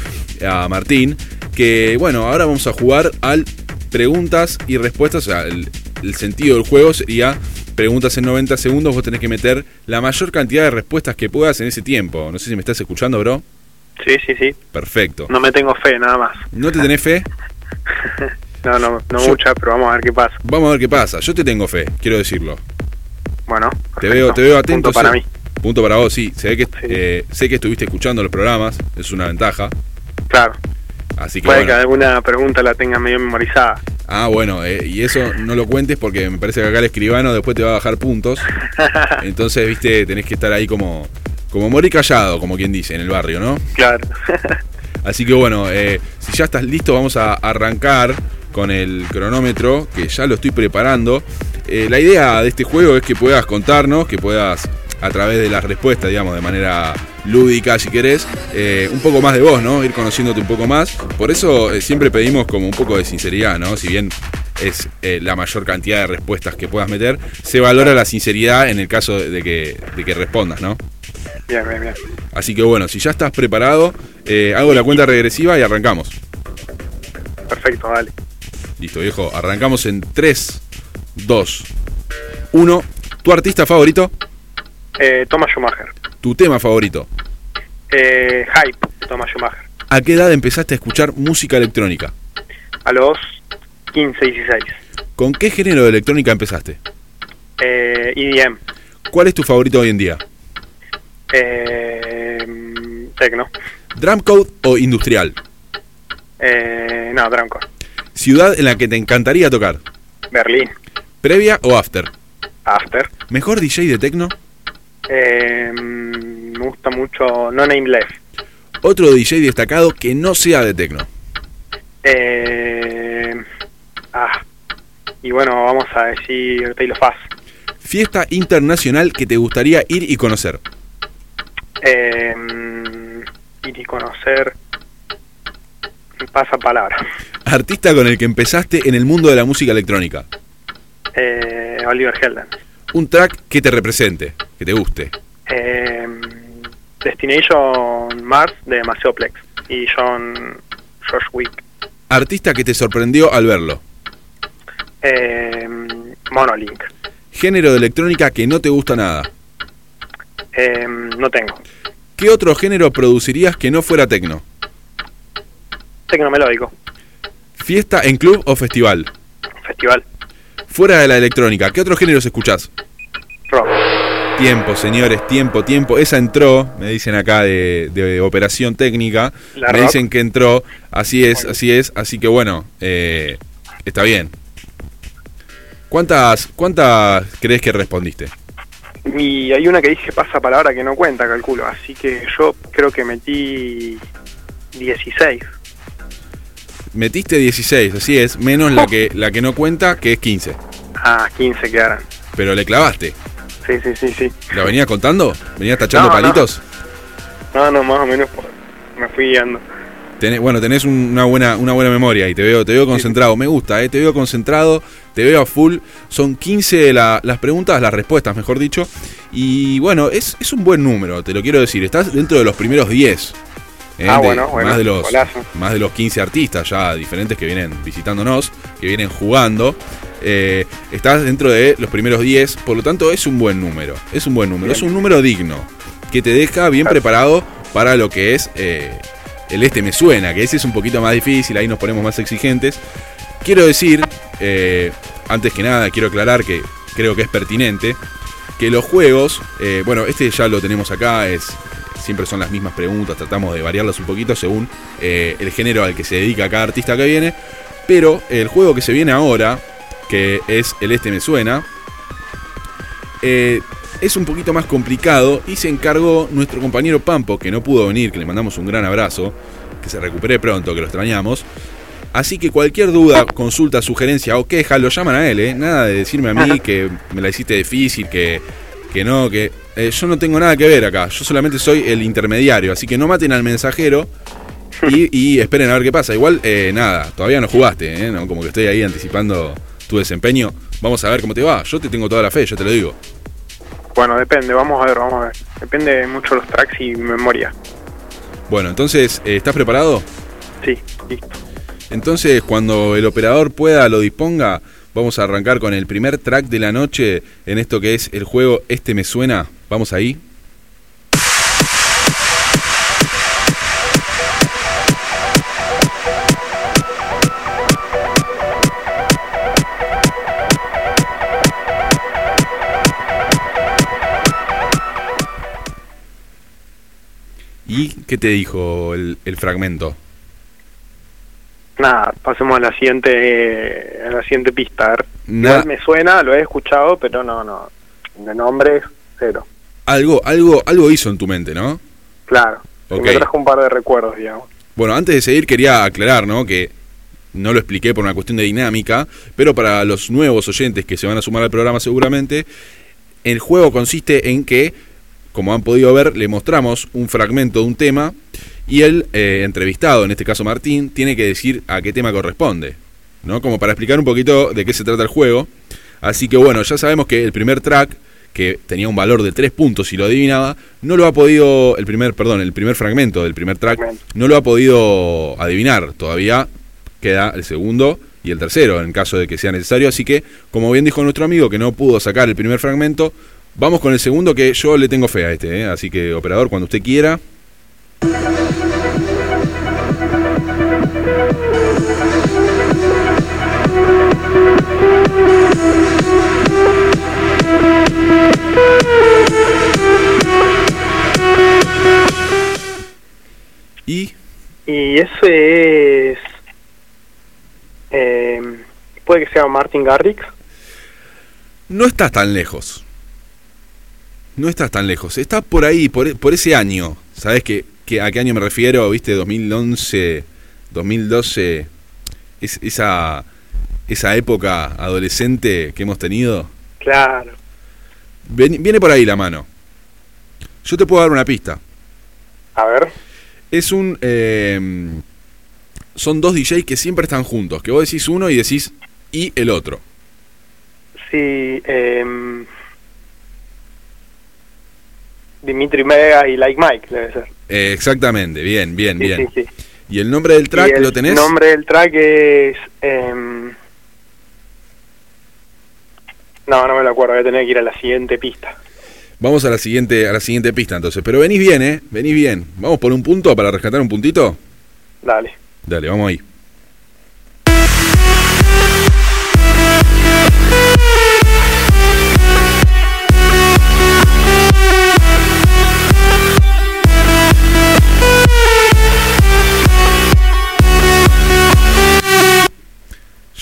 a Martín, que bueno, ahora vamos a jugar al preguntas y respuestas. O sea, el, el sentido del juego sería preguntas en 90 segundos. Vos tenés que meter la mayor cantidad de respuestas que puedas en ese tiempo. No sé si me estás escuchando, bro. Sí, sí, sí. Perfecto. No me tengo fe, nada más. ¿No te tenés fe? No, no, no Yo- mucha, pero vamos a ver qué pasa. Vamos a ver qué pasa. Yo te tengo fe, quiero decirlo. Bueno, Te veo, te veo atento. Punto para sé- mí. Punto para vos, sí. Ve que, Sí. eh, sé que estuviste escuchando los programas, es una ventaja. Claro. Así que Puede bueno. que alguna pregunta la tenga medio memorizada. Ah, bueno, eh, y eso no lo cuentes porque me parece que acá el escribano después te va a bajar puntos. Entonces, viste, tenés que estar ahí como, como morir callado, como quien dice, en el barrio, ¿no? claro. Así que bueno, eh, si ya estás listo, vamos a arrancar con el cronómetro, que ya lo estoy preparando. Eh, la idea de este juego es que puedas contarnos, que puedas, a través de las respuestas, digamos, de manera lúdica, si querés, eh, un poco más de vos, ¿no? Ir conociéndote un poco más. Por eso eh, siempre pedimos como un poco de sinceridad, ¿no? Si bien es eh, la mayor cantidad de respuestas que puedas meter, se valora la sinceridad en el caso de que, de que respondas, ¿no? bien, bien, bien. Así que bueno, si ya estás preparado, hago la cuenta regresiva y arrancamos. Perfecto, dale. Listo, viejo. Arrancamos en 3, 2, 1. ¿Tu artista favorito? Eh, Thomas Schumacher. ¿Tu tema favorito? Eh, Hype, Thomas Schumacher. ¿A qué edad empezaste a escuchar música electrónica? A los 15, 16. ¿Con qué género de electrónica empezaste? Eh, EDM. ¿Cuál es tu favorito hoy en día? Eh, Tecno. ¿Drumcode o industrial? Eh, no, Drumcore. ¿Ciudad en la que te encantaría tocar? Berlín. ¿Previa o after? After. ¿Mejor DJ de techno? Eh, me gusta mucho No Name Left. Otro DJ destacado que no sea de techno. Eh, ah, y bueno, vamos a decir Taylor Fast. Fiesta internacional que te gustaría ir y conocer. Eh, ir y conocer. Pasa palabra. Artista con el que empezaste en el mundo de la música electrónica. Eh, Oliver Helden. Un track que te represente, que te guste. Eh, Destination Mars de Maceoplex y John Josh Wick. Artista que te sorprendió al verlo. Eh, Monolink. Género de electrónica que no te gusta nada. Eh, no tengo. ¿Qué otro género producirías que no fuera tecno? Tecno melódico. ¿Fiesta en club o festival? Festival. Fuera de la electrónica, ¿qué otros géneros escuchás? Rock. Tiempo, señores, tiempo, tiempo. Esa entró, me dicen acá de, de operación técnica. La me rock. dicen que entró. Así es, así es. Así que bueno, eh, está bien. ¿Cuántas, ¿Cuántas crees que respondiste? Y hay una que dije pasa palabra que no cuenta, calculo. Así que yo creo que metí 16. Metiste 16, así es, menos la que, la que no cuenta, que es 15. Ah, 15 quedaron. Pero le clavaste. Sí, sí, sí, sí. ¿La venías contando? ¿Venías tachando No, palitos? No, no, más o menos por- me fui guiando. Tenés- bueno, tenés un- una buena, una buena memoria y te veo, te veo concentrado. Me gusta, eh, te veo concentrado, te veo a full. Son 15 la- las preguntas, las respuestas, mejor dicho. Y bueno, es, es un buen número, te lo quiero decir. Estás dentro de los primeros 10. Eh, Ah, de- bueno, bueno, más, de los, golazo. más de los 15 artistas ya diferentes que vienen visitándonos, que vienen jugando. Eh, estás dentro de los primeros 10, por lo tanto es un buen número. Es un buen número, Bien. es un número digno, que te deja bien Claro. preparado para lo que es eh, el este me suena, que ese es un poquito más difícil, ahí nos ponemos más exigentes. Quiero decir, eh, antes que nada, quiero aclarar que creo que es pertinente, que los juegos, bueno, este ya lo tenemos acá, es siempre son las mismas preguntas, tratamos de variarlas un poquito según eh, el género al que se dedica cada artista que viene, pero el juego que se viene ahora, que es el este me suena, eh, es un poquito más complicado y se encargó nuestro compañero Pampo, que no pudo venir, que le mandamos un gran abrazo, que se recupere pronto, que lo extrañamos. Así que cualquier duda, consulta, sugerencia o queja, lo llaman a él, ¿eh? Nada de decirme a mí que me la hiciste difícil, que, que no, que eh, yo no tengo nada que ver acá, yo solamente soy el intermediario, así que no maten al mensajero y, y esperen a ver qué pasa. Igual, eh, nada, todavía no jugaste, ¿eh? ¿no? como que estoy ahí anticipando tu desempeño. Vamos a ver cómo te va. Yo te tengo toda la fe, yo te lo digo. Bueno, depende, vamos a ver, vamos a ver. Depende mucho de los tracks y memoria. Bueno, entonces, eh, ¿estás preparado? Sí, listo. Entonces, cuando el operador pueda, lo disponga, vamos a arrancar con el primer track de la noche en esto que es el juego Este Me Suena. Vamos ahí. ¿Y qué te dijo el, fragmento? Nada, pasemos a la siguiente, a la siguiente pista. A ver. Nada. Igual me suena, lo he escuchado, pero no, no. De nombre, cero. Algo, algo, algo hizo en tu mente, ¿no? Claro. Ok. Me trajo un par de recuerdos, digamos. Bueno, antes de seguir quería aclarar, ¿no? Que no lo expliqué por una cuestión de dinámica, pero para los nuevos oyentes que se van a sumar al programa seguramente, el juego consiste en que, como han podido ver, le mostramos un fragmento de un tema y el eh, entrevistado, en este caso Martín, tiene que decir a qué tema corresponde, ¿no? Como para explicar un poquito de qué se trata el juego. Así que bueno, ya sabemos que el primer track, que tenía un valor de 3 puntos y lo adivinaba, no lo ha podido, el primer, perdón, el primer fragmento del primer track, no lo ha podido adivinar. Todavía queda el segundo y el tercero en caso de que sea necesario. Así que, como bien dijo nuestro amigo que no pudo sacar el primer fragmento, vamos con el segundo que yo le tengo fe a este. ¿eh? Así que, operador, cuando usted quiera. Y Y ese es... eh, puede que sea Martin Garrix. no estás tan lejos. No estás tan lejos. Estás por ahí, por, por ese año. ¿Sabes que, que a qué año me refiero? ¿Viste? 2011, 2012. Es, esa, esa época adolescente que hemos tenido. Claro. Ven- viene por ahí la mano. Yo te puedo dar una pista. A ver. Es un... eh, son dos DJs que siempre están juntos. Que vos decís uno y decís y el otro. Sí, eh, Dimitri Mega y Like Mike, debe ser. Eh, exactamente, bien, bien, Sí, bien. sí, sí. ¿Y el nombre del track el lo tenés? nombre del track es... em, no, no me lo acuerdo, voy a tener que ir a la siguiente pista. Vamos a la siguiente, a la siguiente pista entonces. Pero venís bien, ¿eh? Venís bien. ¿Vamos por un punto para rescatar un puntito? Dale. Dale, vamos ahí.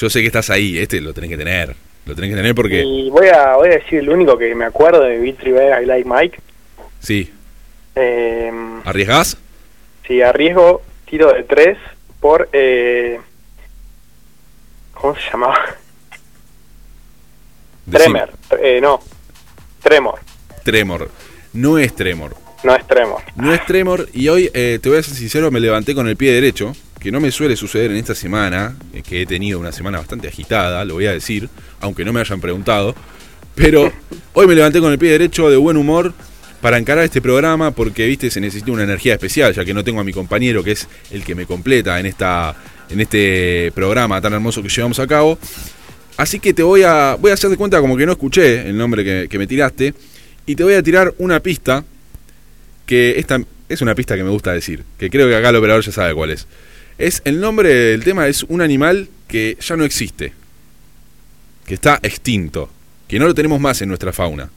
Yo sé que estás ahí, este lo tenés que tener. Lo tenés que tener porque... Y voy a, voy a decir el único que me acuerdo de Dimitri Mega y Like Mike. Sí. Em, ¿Arriesgás? si arriesgo, tiro de tres por... Eh, ¿Cómo se llamaba? Decime. Tremer. Eh, no. Tremor. Tremor. No es Tremor. No es Tremor. No es Tremor y hoy, eh, te voy a ser sincero, me levanté con el pie derecho, que no me suele suceder en esta semana, eh, que he tenido una semana bastante agitada, lo voy a decir, aunque no me hayan preguntado, pero hoy me levanté con el pie derecho de buen humor para encarar este programa porque, viste, se necesita una energía especial, ya que no tengo a mi compañero, que es el que me completa en, esta, en este programa tan hermoso que llevamos a cabo. Así que te voy a, voy a hacer de cuenta como que no escuché el nombre que, que me tiraste y te voy a tirar una pista que esta es una pista que me gusta decir, que creo que acá el operador ya sabe cuál es. Es el nombre del tema es un animal que ya no existe, que está extinto, que no lo tenemos más en nuestra fauna.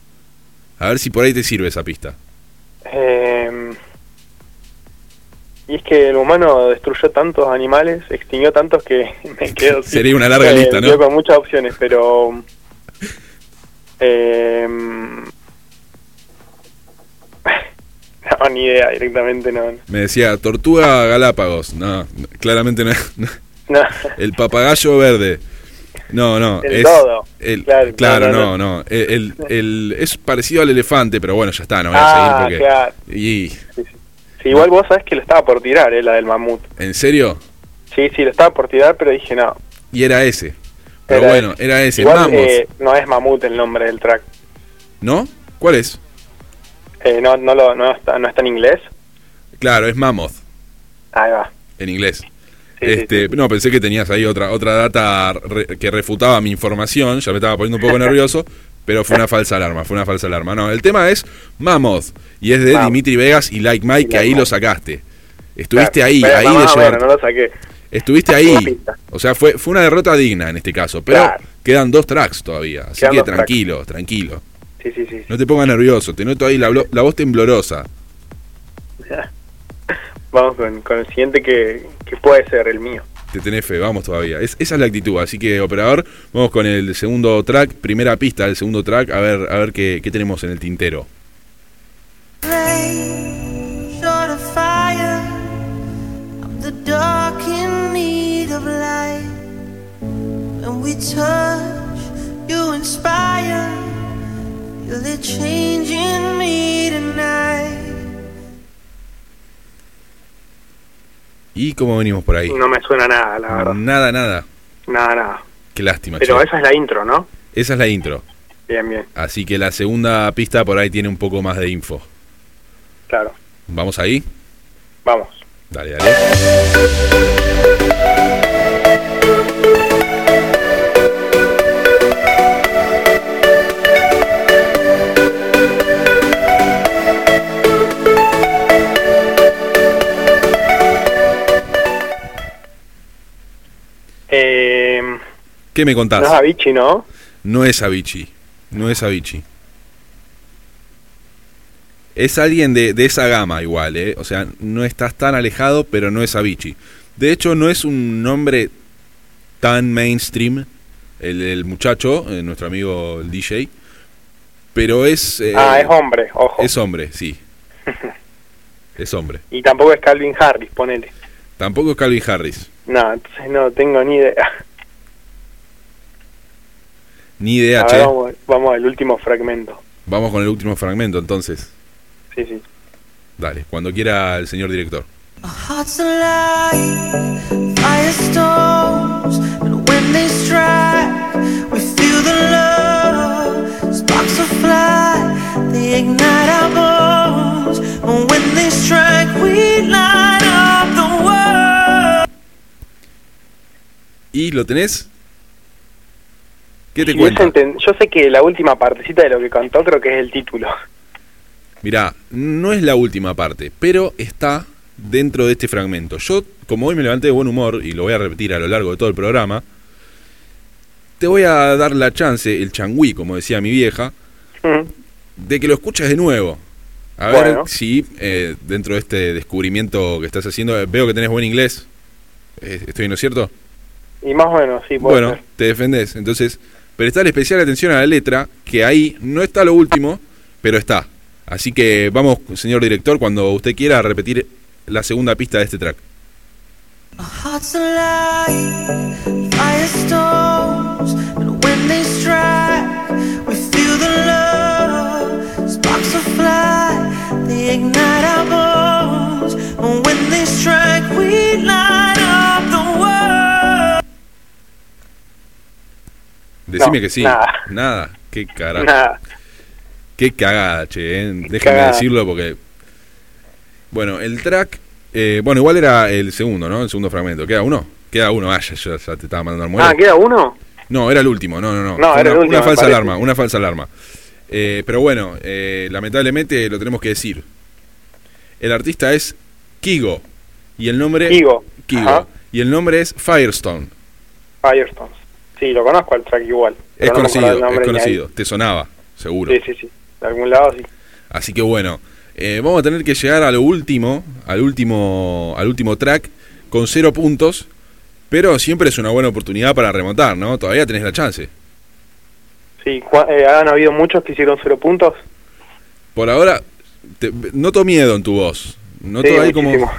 A ver si por ahí te sirve esa pista. Em, y es que el humano destruyó tantos animales, extinguió tantos que me quedo sin- Sería una larga eh, lista, ¿no? quedo con muchas opciones, pero... em, no, ni idea, directamente no. Me decía, tortuga Galápagos. No, claramente no, no. No, El papagayo verde. No, no. El es, dodo. el- Claro, claro, no, no. El, el- es parecido al elefante, pero bueno, ya está, no voy a Ah, seguir porque. claro. Y, Sí, sí. Sí, igual vos sabés que lo estaba por tirar, eh, la del mamut. ¿En serio? Sí, sí, lo estaba por tirar, pero dije no. Y era ese. Pero Era bueno, ese. era ese. Igual eh, no es mamut el nombre del track. ¿No? ¿Cuál es? Eh, no, no, lo, no, está, no está en inglés. Claro, es Mammoth, Ahí va. en inglés. Sí, este, sí, No, pensé que tenías ahí otra otra data re- que refutaba mi información, ya me estaba poniendo un poco nervioso, pero fue una falsa alarma, fue una falsa alarma. No, el tema es Mammoth, y es de. Dimitri Vegas y Like Mike, Y que Like ahí Mike. lo sacaste. Estuviste Claro. ahí, ahí no, de no, llevar- bueno, no lo saqué. Estuviste ahí. O sea, fue, fue una derrota digna en este caso, pero Claro. quedan dos tracks todavía, así Quedan que tracks. tranquilo, tranquilo. Sí, sí, sí. No te pongas nervioso, te noto ahí la, voz temblorosa. Vamos con, con el siguiente que, que puede ser el mío. Te tenés fe, vamos todavía. Es, esa es la actitud. Así que, operador, vamos con el segundo track, primera pista del segundo track, a ver, a ver qué, qué tenemos en el tintero. flame, short of fire. I'm the dark in need of light. When we touch, you inspire. Feel it changing me tonight. ¿Y cómo venimos por ahí? No me suena nada, la verdad. Nada, nada. Nada, nada. Qué lástima. Pero che. esa es la intro, ¿no? Esa es la intro. Bien, bien, Así que la segunda pista por ahí tiene un poco más de info. claro. ¿Vamos ahí? Vamos. Dale, dale. Eh, ¿Qué me no contás? es Avicii, ¿no? No es Avicii. No es Avicii. Es alguien de, de esa gama igual, ¿eh? O sea, no estás tan alejado, pero no es Avicii. De hecho, no es un nombre tan mainstream, el, el muchacho, eh, nuestro amigo el DJ, pero es... eh, ah, es hombre, ojo. es hombre, sí. es hombre. Y tampoco es Calvin Harris, ponele. Tampoco es Calvin Harris. No, entonces no tengo ni idea. Ni idea, A che. ver, vamos, vamos al último fragmento. Vamos con el último fragmento, entonces. Sí, sí. Dale, cuando quiera el señor director. ¿Y lo tenés? ¿Qué te Si cuenta? Yo sé que la última partecita de lo que contó creo que es el título. Mirá, no es la última parte, pero está dentro de este fragmento. Yo, como hoy me levanté de buen humor, y lo voy a repetir a lo largo de todo el programa, te voy a dar la chance, el changüí, como decía mi vieja, Ujú. de que lo escuches de nuevo. A ver si eh, dentro de este descubrimiento que estás haciendo, veo que tenés buen inglés. Eh, ¿Estoy en lo cierto? Y más o menos, sí, puede Bueno, ser. te defendés. Entonces, prestale especial atención a la letra, que ahí no está lo último, pero está. Así que vamos, señor director, cuando usted quiera repetir la segunda pista de este track. Our Decime No, que sí. nada. Nada. Qué carajo. Nada. Qué cagada, che. ¿eh? Cagada. decirlo porque. Bueno, el track. eh, bueno, igual era el segundo, ¿no? El segundo fragmento. ¿Queda uno? Queda uno. Ah, ya, ya- te estaba mandando al muere. Ah, ¿queda uno? No, era el último, no, no, no. No, era una, el último, una falsa alarma, una falsa alarma. Eh, pero bueno, eh, lamentablemente lo tenemos que decir. El artista es Kigo y el nombre Kigo. Kigo, y el nombre es Firestone. Firestones. Sí, lo conozco al track igual. Es no conocido, es conocido. Te sonaba, seguro. Sí, sí, sí. De algún lado sí. Así que bueno, eh, vamos a tener que llegar a lo último, al último, al último track con cero puntos, pero siempre es una buena oportunidad para remontar, ¿no? Todavía tenés la chance. Sí, eh, han habido muchos que hicieron cero puntos. Por ahora, te- noto miedo en tu voz. Noto Sí, ahí como, muchísimo.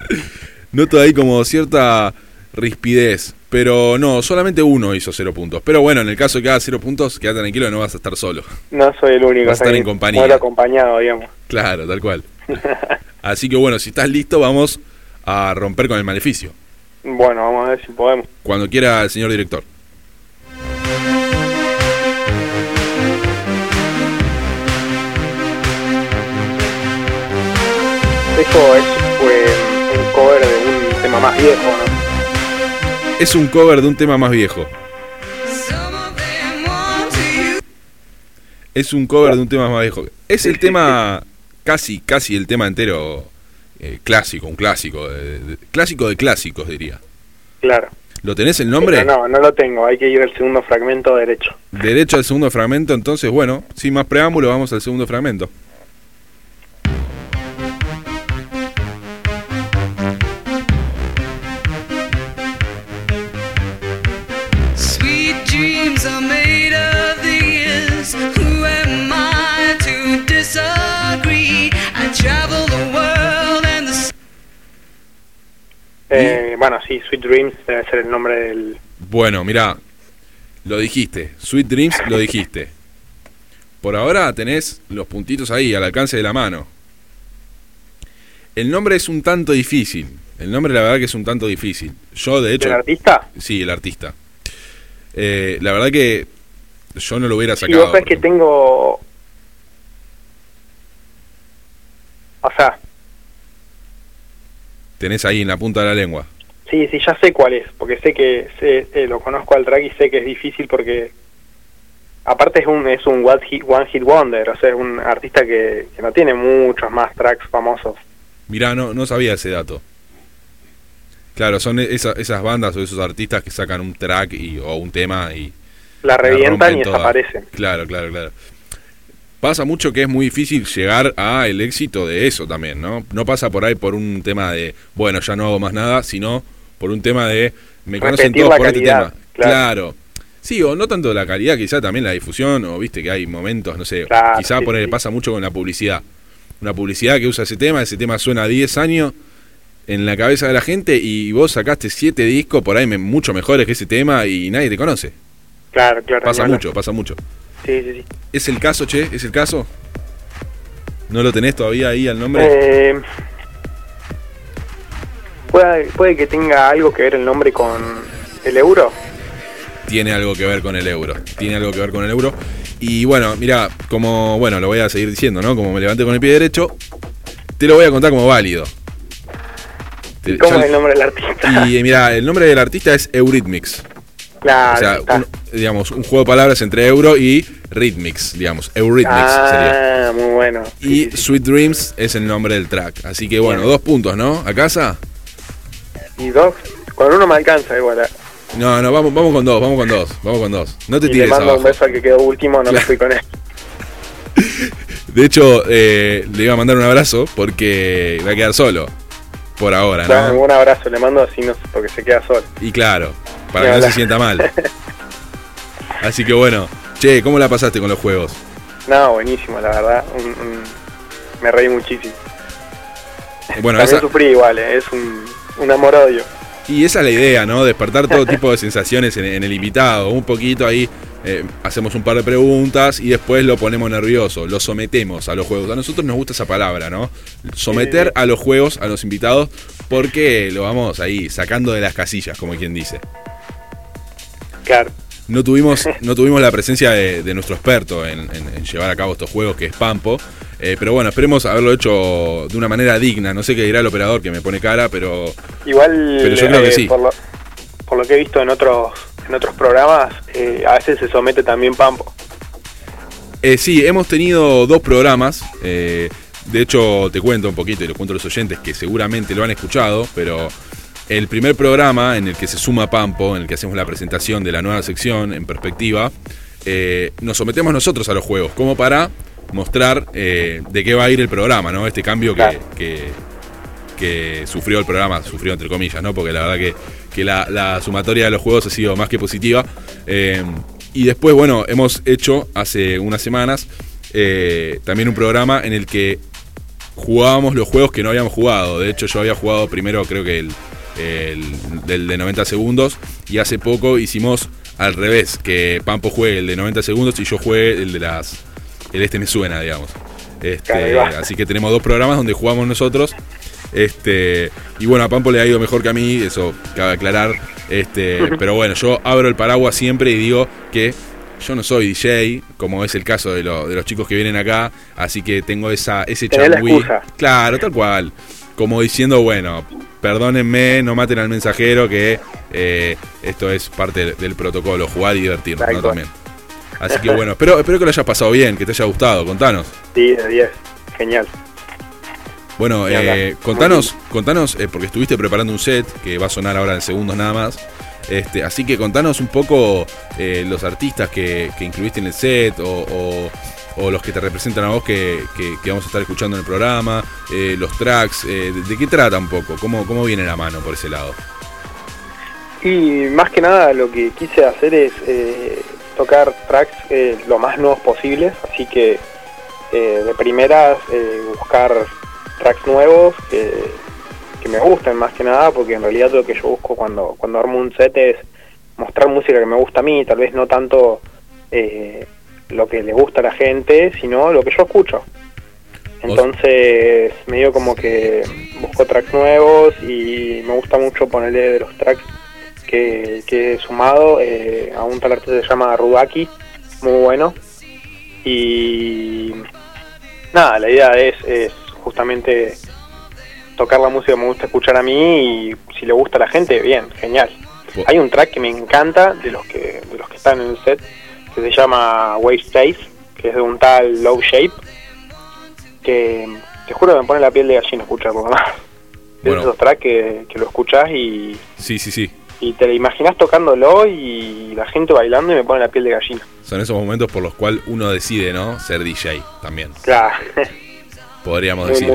noto ahí como cierta, rispidez. Pero no, solamente uno hizo cero puntos. Pero bueno, en el caso de que haga cero puntos, quédate tranquilo, no vas a estar solo. No soy el único. Vas a estar en compañía. Acompañado, digamos. Claro, tal cual. Así que bueno, si estás listo, vamos a romper con el maleficio. Bueno, vamos a ver si podemos. Cuando quiera el señor director. Esto es fue un cover de un tema más viejo, ¿no? Es un cover de un tema más viejo. Es un cover de un tema más viejo. Es el tema, casi, casi el tema entero eh, clásico, un clásico. de- de- clásico de clásicos, diría. Claro. ¿Lo tenés el nombre? Pero no, no lo tengo. Hay que ir al segundo fragmento derecho. Derecho al segundo fragmento, entonces, bueno, sin más preámbulo, vamos al segundo fragmento. Eh, bueno, sí, Sweet Dreams debe ser el nombre del... Bueno, mira, lo dijiste. Sweet Dreams lo dijiste. Por ahora tenés los puntitos ahí, al alcance de la mano. El nombre es un tanto difícil. El nombre, la verdad, que es un tanto difícil. Yo, de hecho. ¿Del artista? Sí, el artista. Eh, la verdad que yo no lo hubiera Y sacado. vos sabés que tengo... O sea, Tenés ahí en la punta de la lengua. sí, sí, ya sé cuál es, porque sé que sé, eh, lo conozco al track y sé que es difícil porque... Aparte es un es un one hit, one hit wonder, o sea, es un artista que, que no tiene muchos más tracks famosos. Mirá, no, no sabía ese dato. Claro, son esa- esas bandas o esos artistas que sacan un track y, o un tema y La revientan y toda. desaparecen. Claro, claro, claro. Pasa mucho que es muy difícil llegar a el éxito de eso también, ¿no? No pasa por ahí por un tema de, bueno, ya no hago más nada, sino por un tema de, me conocen todos por calidad, este tema. Claro. claro. Sí, o no tanto la calidad, quizá también la difusión, o viste que hay momentos, no sé, Claro, quizá sí, por sí. pasa mucho con la publicidad. Una publicidad que usa ese tema, ese tema suena 10 años en la cabeza de la gente y vos sacaste 7 discos por ahí mucho mejores que ese tema y nadie te conoce. Claro, claro. Pasa mucho, pasa mucho. Sí, sí, sí. ¿Es el caso, che? ¿Es el caso? ¿No lo tenés todavía ahí al nombre? Eh, puede, puede que tenga algo que ver el nombre con el euro. Tiene algo que ver con el euro. Tiene algo que ver con el euro. Y bueno, mira, como, bueno, lo voy a seguir diciendo, ¿no? Como me levanté con el pie derecho, te lo voy a contar como válido. ¿Cómo ya- es el nombre del artista? Y mira, el nombre del artista es Eurythmics. Claro, o sea, un- digamos, un juego de palabras entre euro y Rhythmics, digamos. Eurythmics sería. ah, muy bueno. Sí, Y sí. Sweet Dreams es el nombre del track. Así que bueno, Bien. dos puntos, ¿no? ¿A casa? Y dos, con uno me alcanza igual. eh. No, no, vamos, vamos con dos, vamos con dos, vamos con dos. No te Y le tires mando abajo. un beso al que quedó último, no me Claro. fui con él. De hecho, eh, le iba a mandar un abrazo porque va a quedar solo. Por ahora, ¿no? un abrazo le mando así no porque se queda solo. Y claro, para que no se sienta mal. Así que bueno, che, ¿cómo la pasaste con los juegos? No, buenísimo, la verdad. un- un- me reí muchísimo. Bueno, También esa, sufrí igual, eh, es un, un amor-odio. y esa es la idea, ¿no? Despertar todo tipo de sensaciones en, en el invitado. Un poquito ahí, eh, hacemos un par de preguntas y después lo ponemos nervioso, lo sometemos a los juegos. A nosotros nos gusta esa palabra, ¿no? Someter a los juegos, a los invitados, porque lo vamos ahí sacando de las casillas, como quien dice. Claro. No tuvimos, no tuvimos la presencia de, de nuestro experto en, en- en llevar a cabo estos juegos, que es Pampo. Eh, pero bueno, esperemos haberlo hecho de una manera digna. No sé qué dirá el operador que me pone cara, pero Igual, Pero yo creo que eh, sí. por, lo, por lo que he visto en otros en otros programas, eh, a veces se somete también Pampo. eh, sí, hemos tenido dos programas. de hecho, te cuento un poquito y lo cuento a los oyentes que seguramente lo han escuchado, pero el primer programa en el que se suma Pampo, en el que hacemos la presentación de la nueva sección en perspectiva, eh, nos sometemos nosotros a los juegos, como para mostrar eh, de qué va a ir el programa, ¿no? Este cambio que, Claro. que, que sufrió el programa, sufrió entre comillas, ¿no? Porque la verdad que, que la, la sumatoria de los juegos ha sido más que positiva. Eh, y después, bueno, hemos hecho hace unas semanas también un programa en el que jugábamos los juegos que no habíamos jugado. De hecho, yo había jugado primero, creo que el, el, del de 90 segundos. Y hace poco hicimos al revés, que Pampo juegue el de 90 segundos y yo juegue el de las. El este me suena, digamos. Este, así que tenemos dos programas donde jugamos nosotros. Este, y bueno, a Pampo le ha ido mejor que a mí, eso cabe aclarar. Este, pero bueno, yo abro el paraguas siempre y digo que yo no soy DJ, como es el caso de, de los chicos que vienen acá, así que tengo esa, ese changüí. Claro, tal cual. Como diciendo, bueno, perdónenme, no maten al mensajero, que eh, esto es parte del protocolo, jugar y divertirnos, ¿no? También. Así que bueno, espero, espero que lo hayas pasado bien, que te haya gustado, contanos. Sí, de 10, genial. Bueno, eh, contanos, contanos, eh, porque estuviste preparando un set que va a sonar ahora en segundos nada más. Este, así que contanos un poco eh, los artistas que, incluiste en el set o, los que te representan a vos que, vamos a estar escuchando en el programa, los tracks, de, qué trata un poco? ¿Cómo, ¿Cómo viene la mano por ese lado? Y más que nada lo que quise hacer es tocar tracks lo más nuevos posibles, así que de primeras buscar tracks nuevos que, me gusten más que nada, porque en realidad lo que yo busco cuando, cuando armo un set es mostrar música que me gusta a mí, tal vez no tanto eh, lo que le gusta a la gente, sino lo que yo escucho. Entonces, medio como que busco tracks nuevos y me gusta mucho ponerle de los tracks que, que he sumado eh, a un tal artista que se llama Rudaki, muy bueno. Y nada, la idea es, es justamente tocar la música que me gusta escuchar a mí y si le gusta a la gente, bien, genial. Hay un track que me encanta de los que de los que están en el set que se llama Wave Space, que es de un tal Low Shape, que te juro que me pone la piel de gallina escucharlo más. Bueno. esos tracks que, que lo escuchás y... Sí, sí, sí y te lo imaginas tocándolo y la gente bailando y me pone la piel de gallina. Son esos momentos por los cuales uno decide, ¿no? Ser DJ también. Claro. Podríamos decir.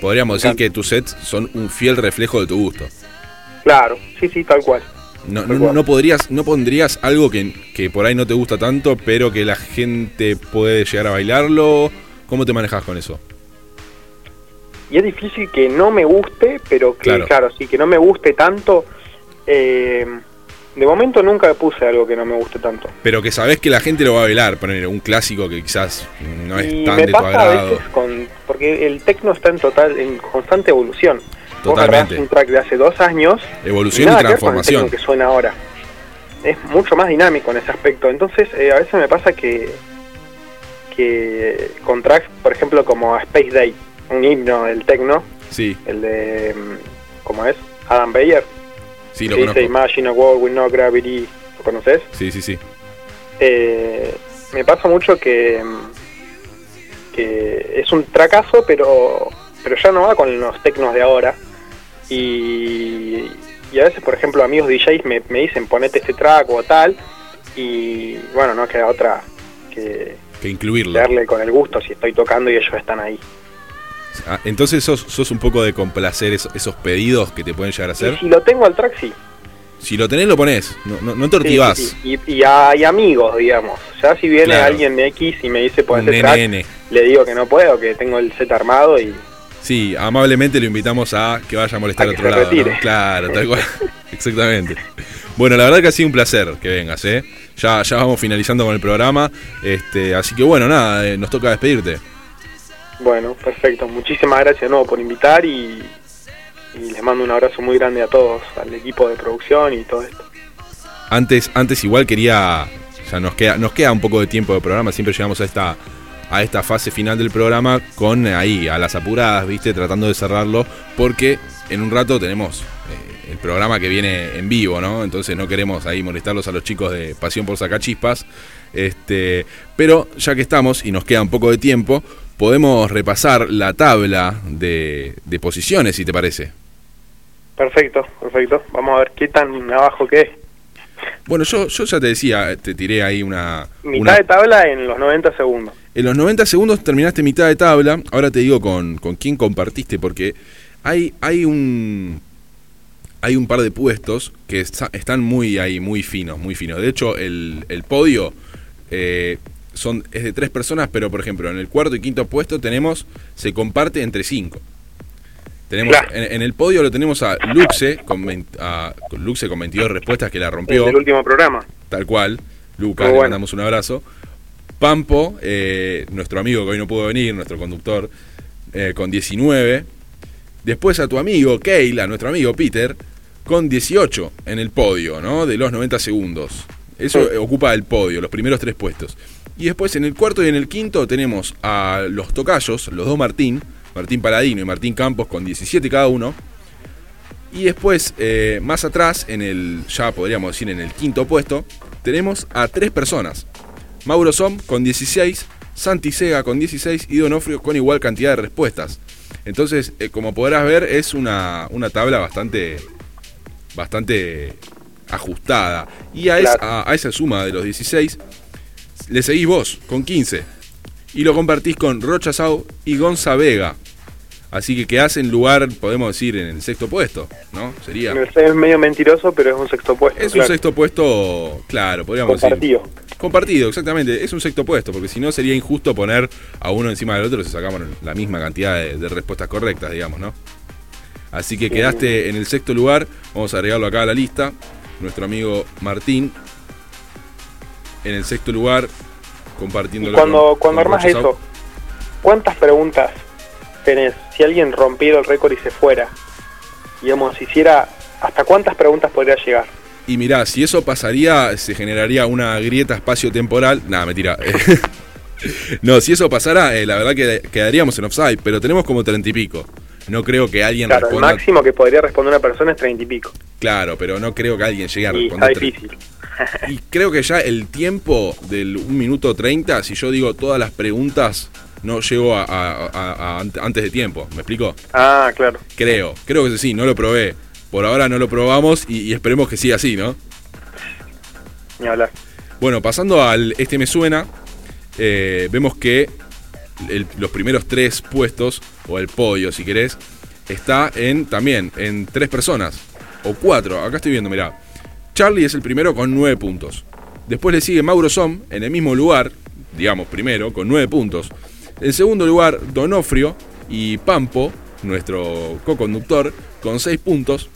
Podríamos decir que tus sets son un fiel reflejo de tu gusto. Claro, sí, sí, tal cual. No, no, podrías, no pondrías algo que, que, por ahí no te gusta tanto, pero que la gente puede llegar a bailarlo. ¿Cómo te manejas con eso? Y es difícil que no me guste, pero que, claro, claro sí, que no me guste tanto. Eh, de momento nunca puse algo que no me guste tanto. Pero que sabes que la gente lo va a bailar, poner un clásico que quizás no es tan de tu agrado. con, porque el techno está en total, en constante evolución. Totalmente. Un track de hace dos años. Evolución y, transformación. Que, suena ahora. Es mucho más dinámico en ese aspecto. Entonces, eh, a veces me pasa que, que con tracks, por ejemplo, como Space Day, un himno del techno. Sí. El de, mm, ¿cómo es? Adam Beyer Sí, lo conozco. Imagine a World with No Gravity. ¿Lo conoces? Sí, sí, sí. Eh, me pasa mucho que, que es un fracaso, pero, pero ya no va con los tecnos de ahora. Y, y a veces, por ejemplo, amigos DJs me, me dicen ponete este track o tal. Y bueno, no queda otra que, que incluirlo. Darle con el gusto si estoy tocando y ellos están ahí. Ah, entonces sos, sos, un poco de complacer esos, pedidos que te pueden llegar a hacer. si lo tengo al track, sí. Si lo tenés, lo pones. No, no, te Y, hay amigos, digamos. Ya si viene alguien de X y me dice, pues track, le digo que no puedo, que tengo el set armado y... Sí, amablemente lo invitamos a que vaya a molestar a otro lado. Claro, tal cual. Exactamente. Bueno, la verdad que ha sido un placer que vengas, ¿eh? Ya, ya vamos finalizando con el programa. Este, así que bueno, nada, eh, nos toca despedirte. Bueno, perfecto. Muchísimas gracias de nuevo por invitar y, les mando un abrazo muy grande a todos, al equipo de producción y todo esto. Antes, antes igual quería, ya nos queda, nos queda un poco de tiempo de programa, siempre llegamos a esta, a esta fase final del programa con ahí, a las apuradas, viste, tratando de cerrarlo, porque en un rato tenemos eh, el programa que viene en vivo, ¿no? Entonces no queremos ahí molestarlos a los chicos de Pasión por Sacachispas. Este, pero ya que estamos y nos queda un poco de tiempo, podemos repasar la tabla de, posiciones, si te parece. Perfecto, perfecto. Vamos a ver qué tan abajo que es. Bueno, yo, yo ya te decía, te tiré ahí una... Mitad de tabla en los 90 segundos. En los 90 segundos terminaste mitad de tabla. Ahora te digo con, con quién compartiste, porque hay, hay un... Hay un par de puestos que están muy ahí, muy finos, muy finos. De hecho, el, el podio eh, son, es de tres personas, pero por ejemplo, en el cuarto y quinto puesto tenemos, se comparte entre cinco. Tenemos, Claro. en, en el podio lo tenemos a Luxe con, vein- a- con Luxe con 22 respuestas que la rompió, El último programa. tal cual. Lucas, le mandamos un abrazo. Pampo, eh, nuestro amigo que hoy no pudo venir, nuestro conductor, eh, con 19. Después a tu amigo Keila, nuestro amigo Peter, con 18 en el podio, ¿no? De los 90 segundos. Eso ocupa el podio, los primeros tres puestos. Y después en el cuarto y en el quinto tenemos a los tocayos, los dos Martín, Martín Paladino y Martín Campos con 17 cada uno. Y después, eh, más atrás, en el, ya podríamos decir en el quinto puesto, tenemos a tres personas. Mauro Som con 16, Santi Sega con 16 y Donofrio con igual cantidad de respuestas. Entonces, eh, como podrás ver, es una, una tabla bastante, bastante ajustada. Y a, es- a- a esa suma de los 16, le seguís vos con 15. Y lo compartís con Rocha Sau y Gonza Vega. Así que quedás en lugar, podemos decir, en el sexto puesto, ¿no? Sería. Es medio mentiroso, pero es un sexto puesto. Es un sexto puesto, claro, podríamos compartido. decir. Compartido, exactamente. Es un sexto puesto, porque si no sería injusto poner a uno encima del otro si sacamos la misma cantidad de, de respuestas correctas, digamos, ¿no? Así que quedaste en el sexto lugar. Vamos a agregarlo acá a la lista. Nuestro amigo Martín. En el sexto lugar, compartiendo Y cuando, cuando armas eso, ¿cuántas preguntas tenés? Si alguien rompiera el récord y se fuera, digamos, hiciera, ¿hasta cuántas preguntas podría llegar? Y mirá, si eso pasaría, se generaría una grieta espacio-temporal. Nada, mentira. no, si eso pasara, eh, la verdad que quedaríamos en offside, pero tenemos como treinta y pico. No creo que alguien Claro, el máximo que podría responder una persona es treinta y pico. Claro, pero no creo que alguien llegue a Y está responder. tre- difícil. Y creo que ya el tiempo del 1 minuto 30, si yo digo todas las preguntas, no llego a, a- a- a ant- antes de tiempo. ¿Me explico? Ah, claro. Creo, creo que sí, no lo probé. Por ahora no lo probamos y, y esperemos que siga así, ¿no? Ni hablar. Bueno, pasando al Este Me Suena, eh, vemos que el- los primeros tres puestos, o el podio si querés, está en también en tres personas, o cuatro, acá estoy viendo, mirá. Charlie es el primero con nueve puntos. Después le sigue Mauro Som en el mismo lugar, digamos primero, con nueve puntos. En segundo lugar, Donofrio y Pampo, nuestro co-conductor, con seis puntos.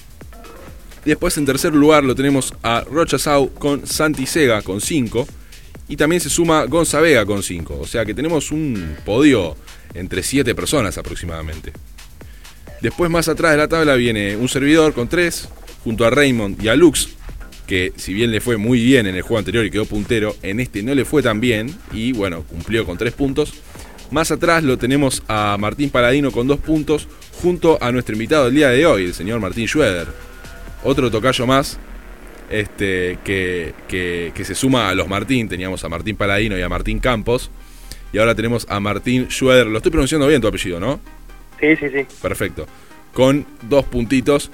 Después en tercer lugar lo tenemos a Rocha Sau con Santi Sega con 5. Y también se suma Gonza Vega con 5. O sea que tenemos un podio entre 7 personas aproximadamente. Después más atrás de la tabla viene un servidor con 3, junto a Raymond y a Lux, que si bien le fue muy bien en el juego anterior y quedó puntero, en este no le fue tan bien y bueno, cumplió con 3 puntos. Más atrás lo tenemos a Martín Paladino con 2 puntos, junto a nuestro invitado del día de hoy, el señor Martín Schroeder otro tocayo más este, que, que- que se suma a los Martín. Teníamos a Martín Paladino y a Martín Campos. Y ahora tenemos a Martín Schroeder. Lo estoy pronunciando bien tu apellido, ¿no? Sí, sí, sí. Perfecto. Con dos puntitos.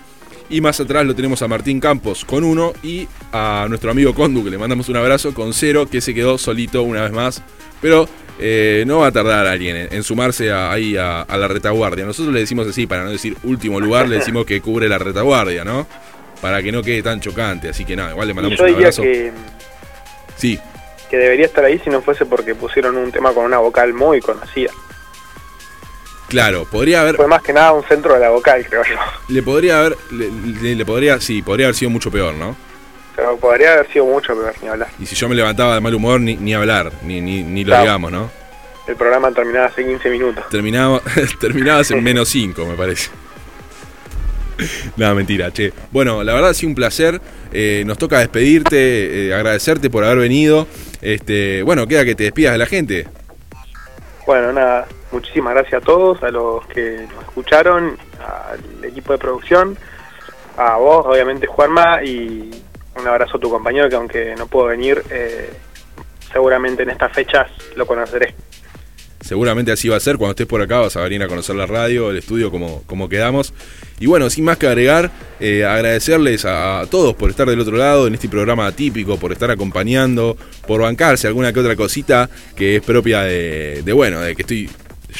Y más atrás lo tenemos a Martín Campos con uno. Y a nuestro amigo Condu, que le mandamos un abrazo, con cero, que se quedó solito una vez más. Pero eh, no va a tardar alguien en, en sumarse a- ahí a, a la retaguardia. Nosotros le decimos así, para no decir último lugar, le decimos que cubre la retaguardia, ¿no? Para que no quede tan chocante. Así que nada, igual le mandamos yo un diría abrazo. que, Sí, que debería estar ahí si no fuese porque pusieron un tema con una vocal muy conocida. claro, podría haber. Fue más que nada un centro de la vocal, creo yo. Le podría haber. Le, le- le podría. Sí, podría haber sido mucho peor, ¿no? Pero podría haber sido mucho peor, ni hablar. Y si yo me levantaba de mal humor, ni, ni hablar, ni, ni, ni lo Claro. digamos, ¿no? El programa terminaba hace 15 minutos. Terminaba, terminabas en menos 5, me parece. Nada, mentira, che. Bueno, la verdad ha sido un placer. Eh, nos toca despedirte, eh, agradecerte por haber venido. Este, bueno, queda que te despidas de la gente. Bueno, nada, muchísimas gracias a todos, a los que nos escucharon, al equipo de producción, a vos, obviamente, Juanma, y un abrazo a tu compañero que aunque no puedo venir, eh, seguramente en estas fechas lo conoceré. Seguramente así va a ser. Cuando estés por acá vas a venir a conocer la radio, el estudio, como, como quedamos. Y bueno, sin más que agregar, eh, agradecerles a, todos por estar del otro lado en este programa atípico, por estar acompañando, por bancarse alguna que otra cosita que es propia de, bueno, de que estoy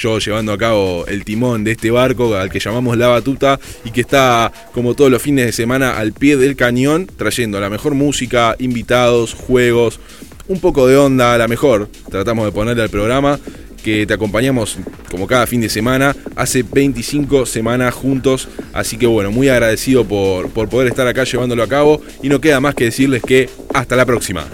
yo llevando a cabo el timón de este barco al que llamamos La Batuta y que está como todos los fines de semana al pie del cañón trayendo la mejor música, invitados, juegos, un poco de onda, la mejor tratamos de ponerle al programa que te acompañamos como cada fin de semana, hace 25 semanas juntos, así que bueno, muy agradecido por, por poder estar acá llevándolo a cabo y no queda más que decirles que hasta la próxima.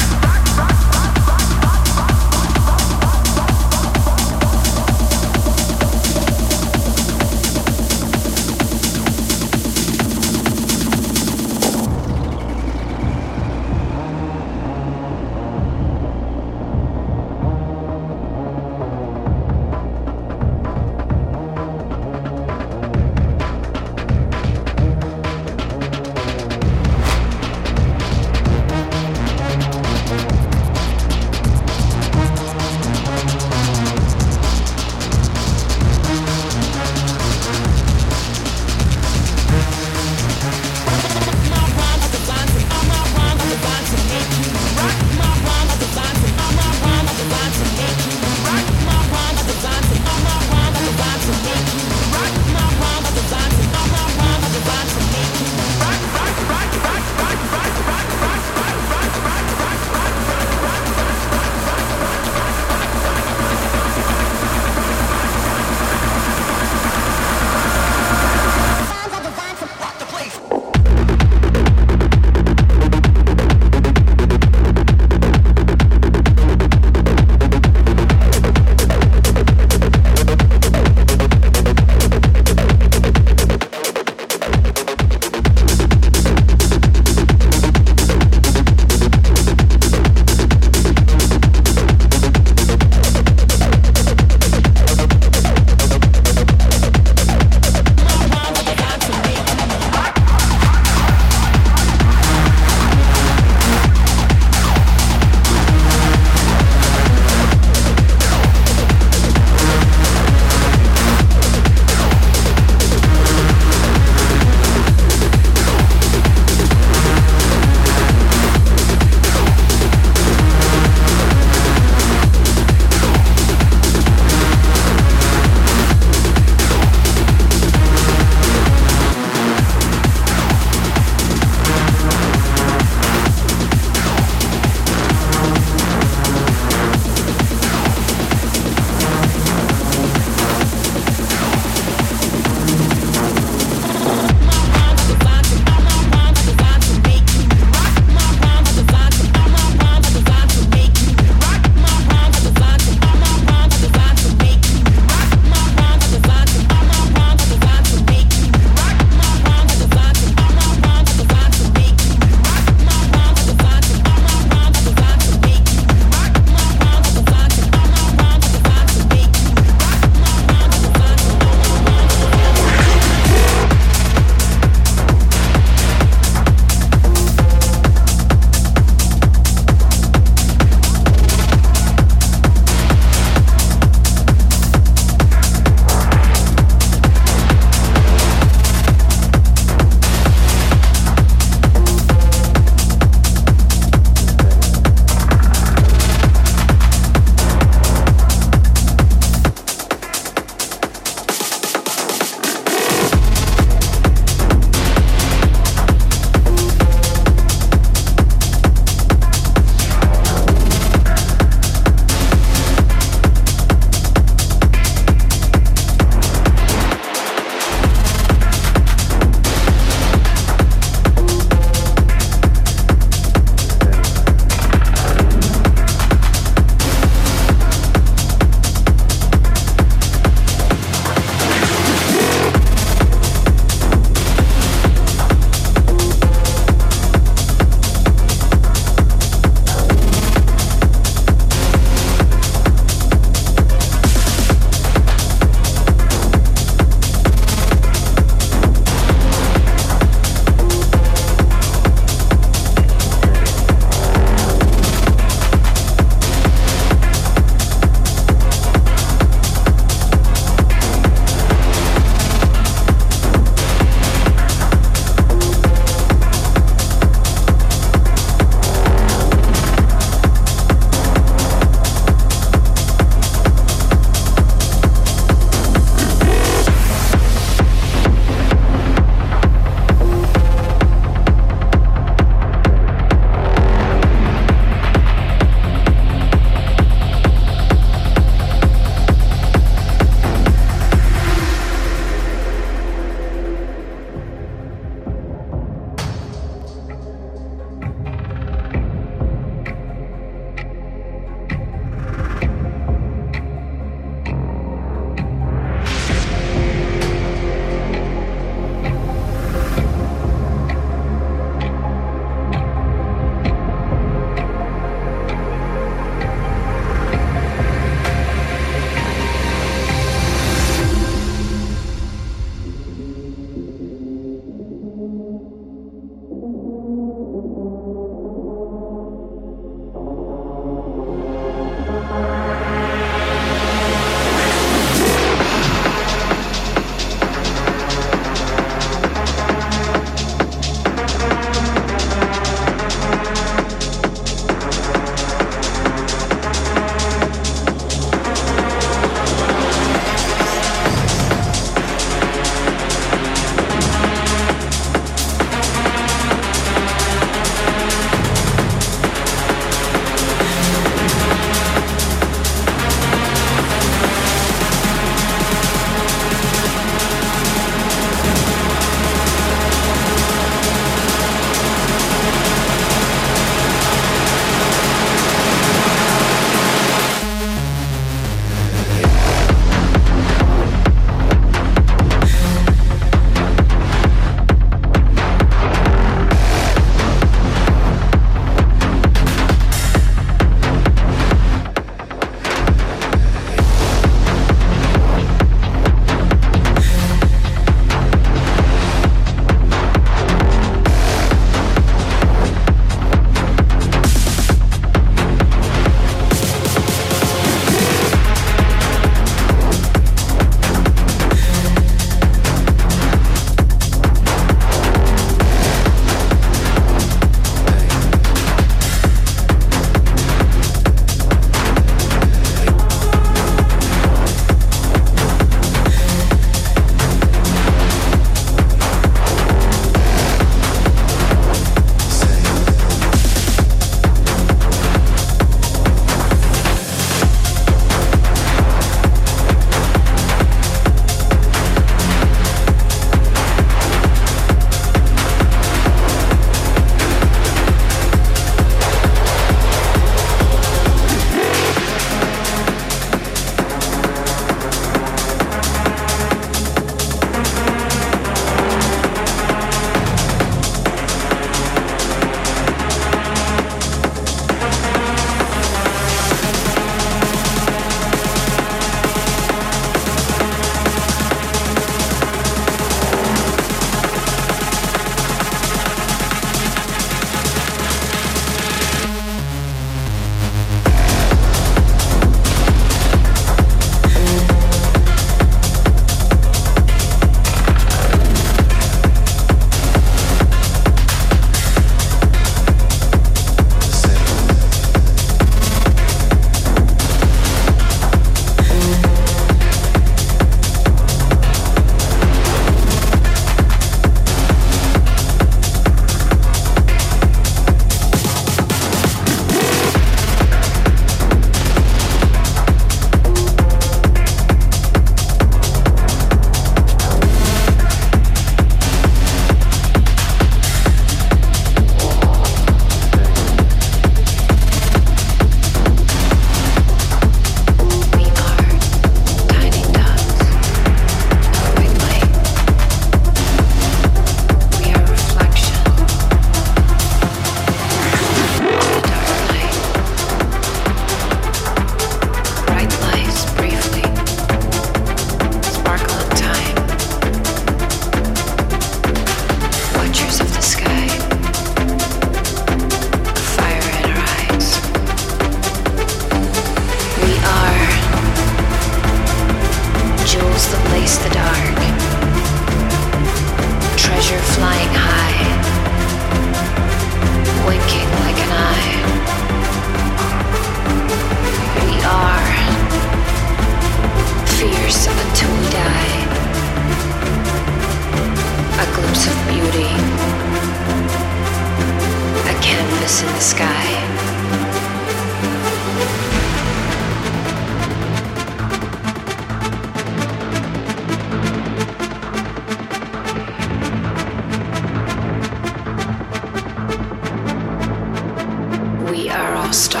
master.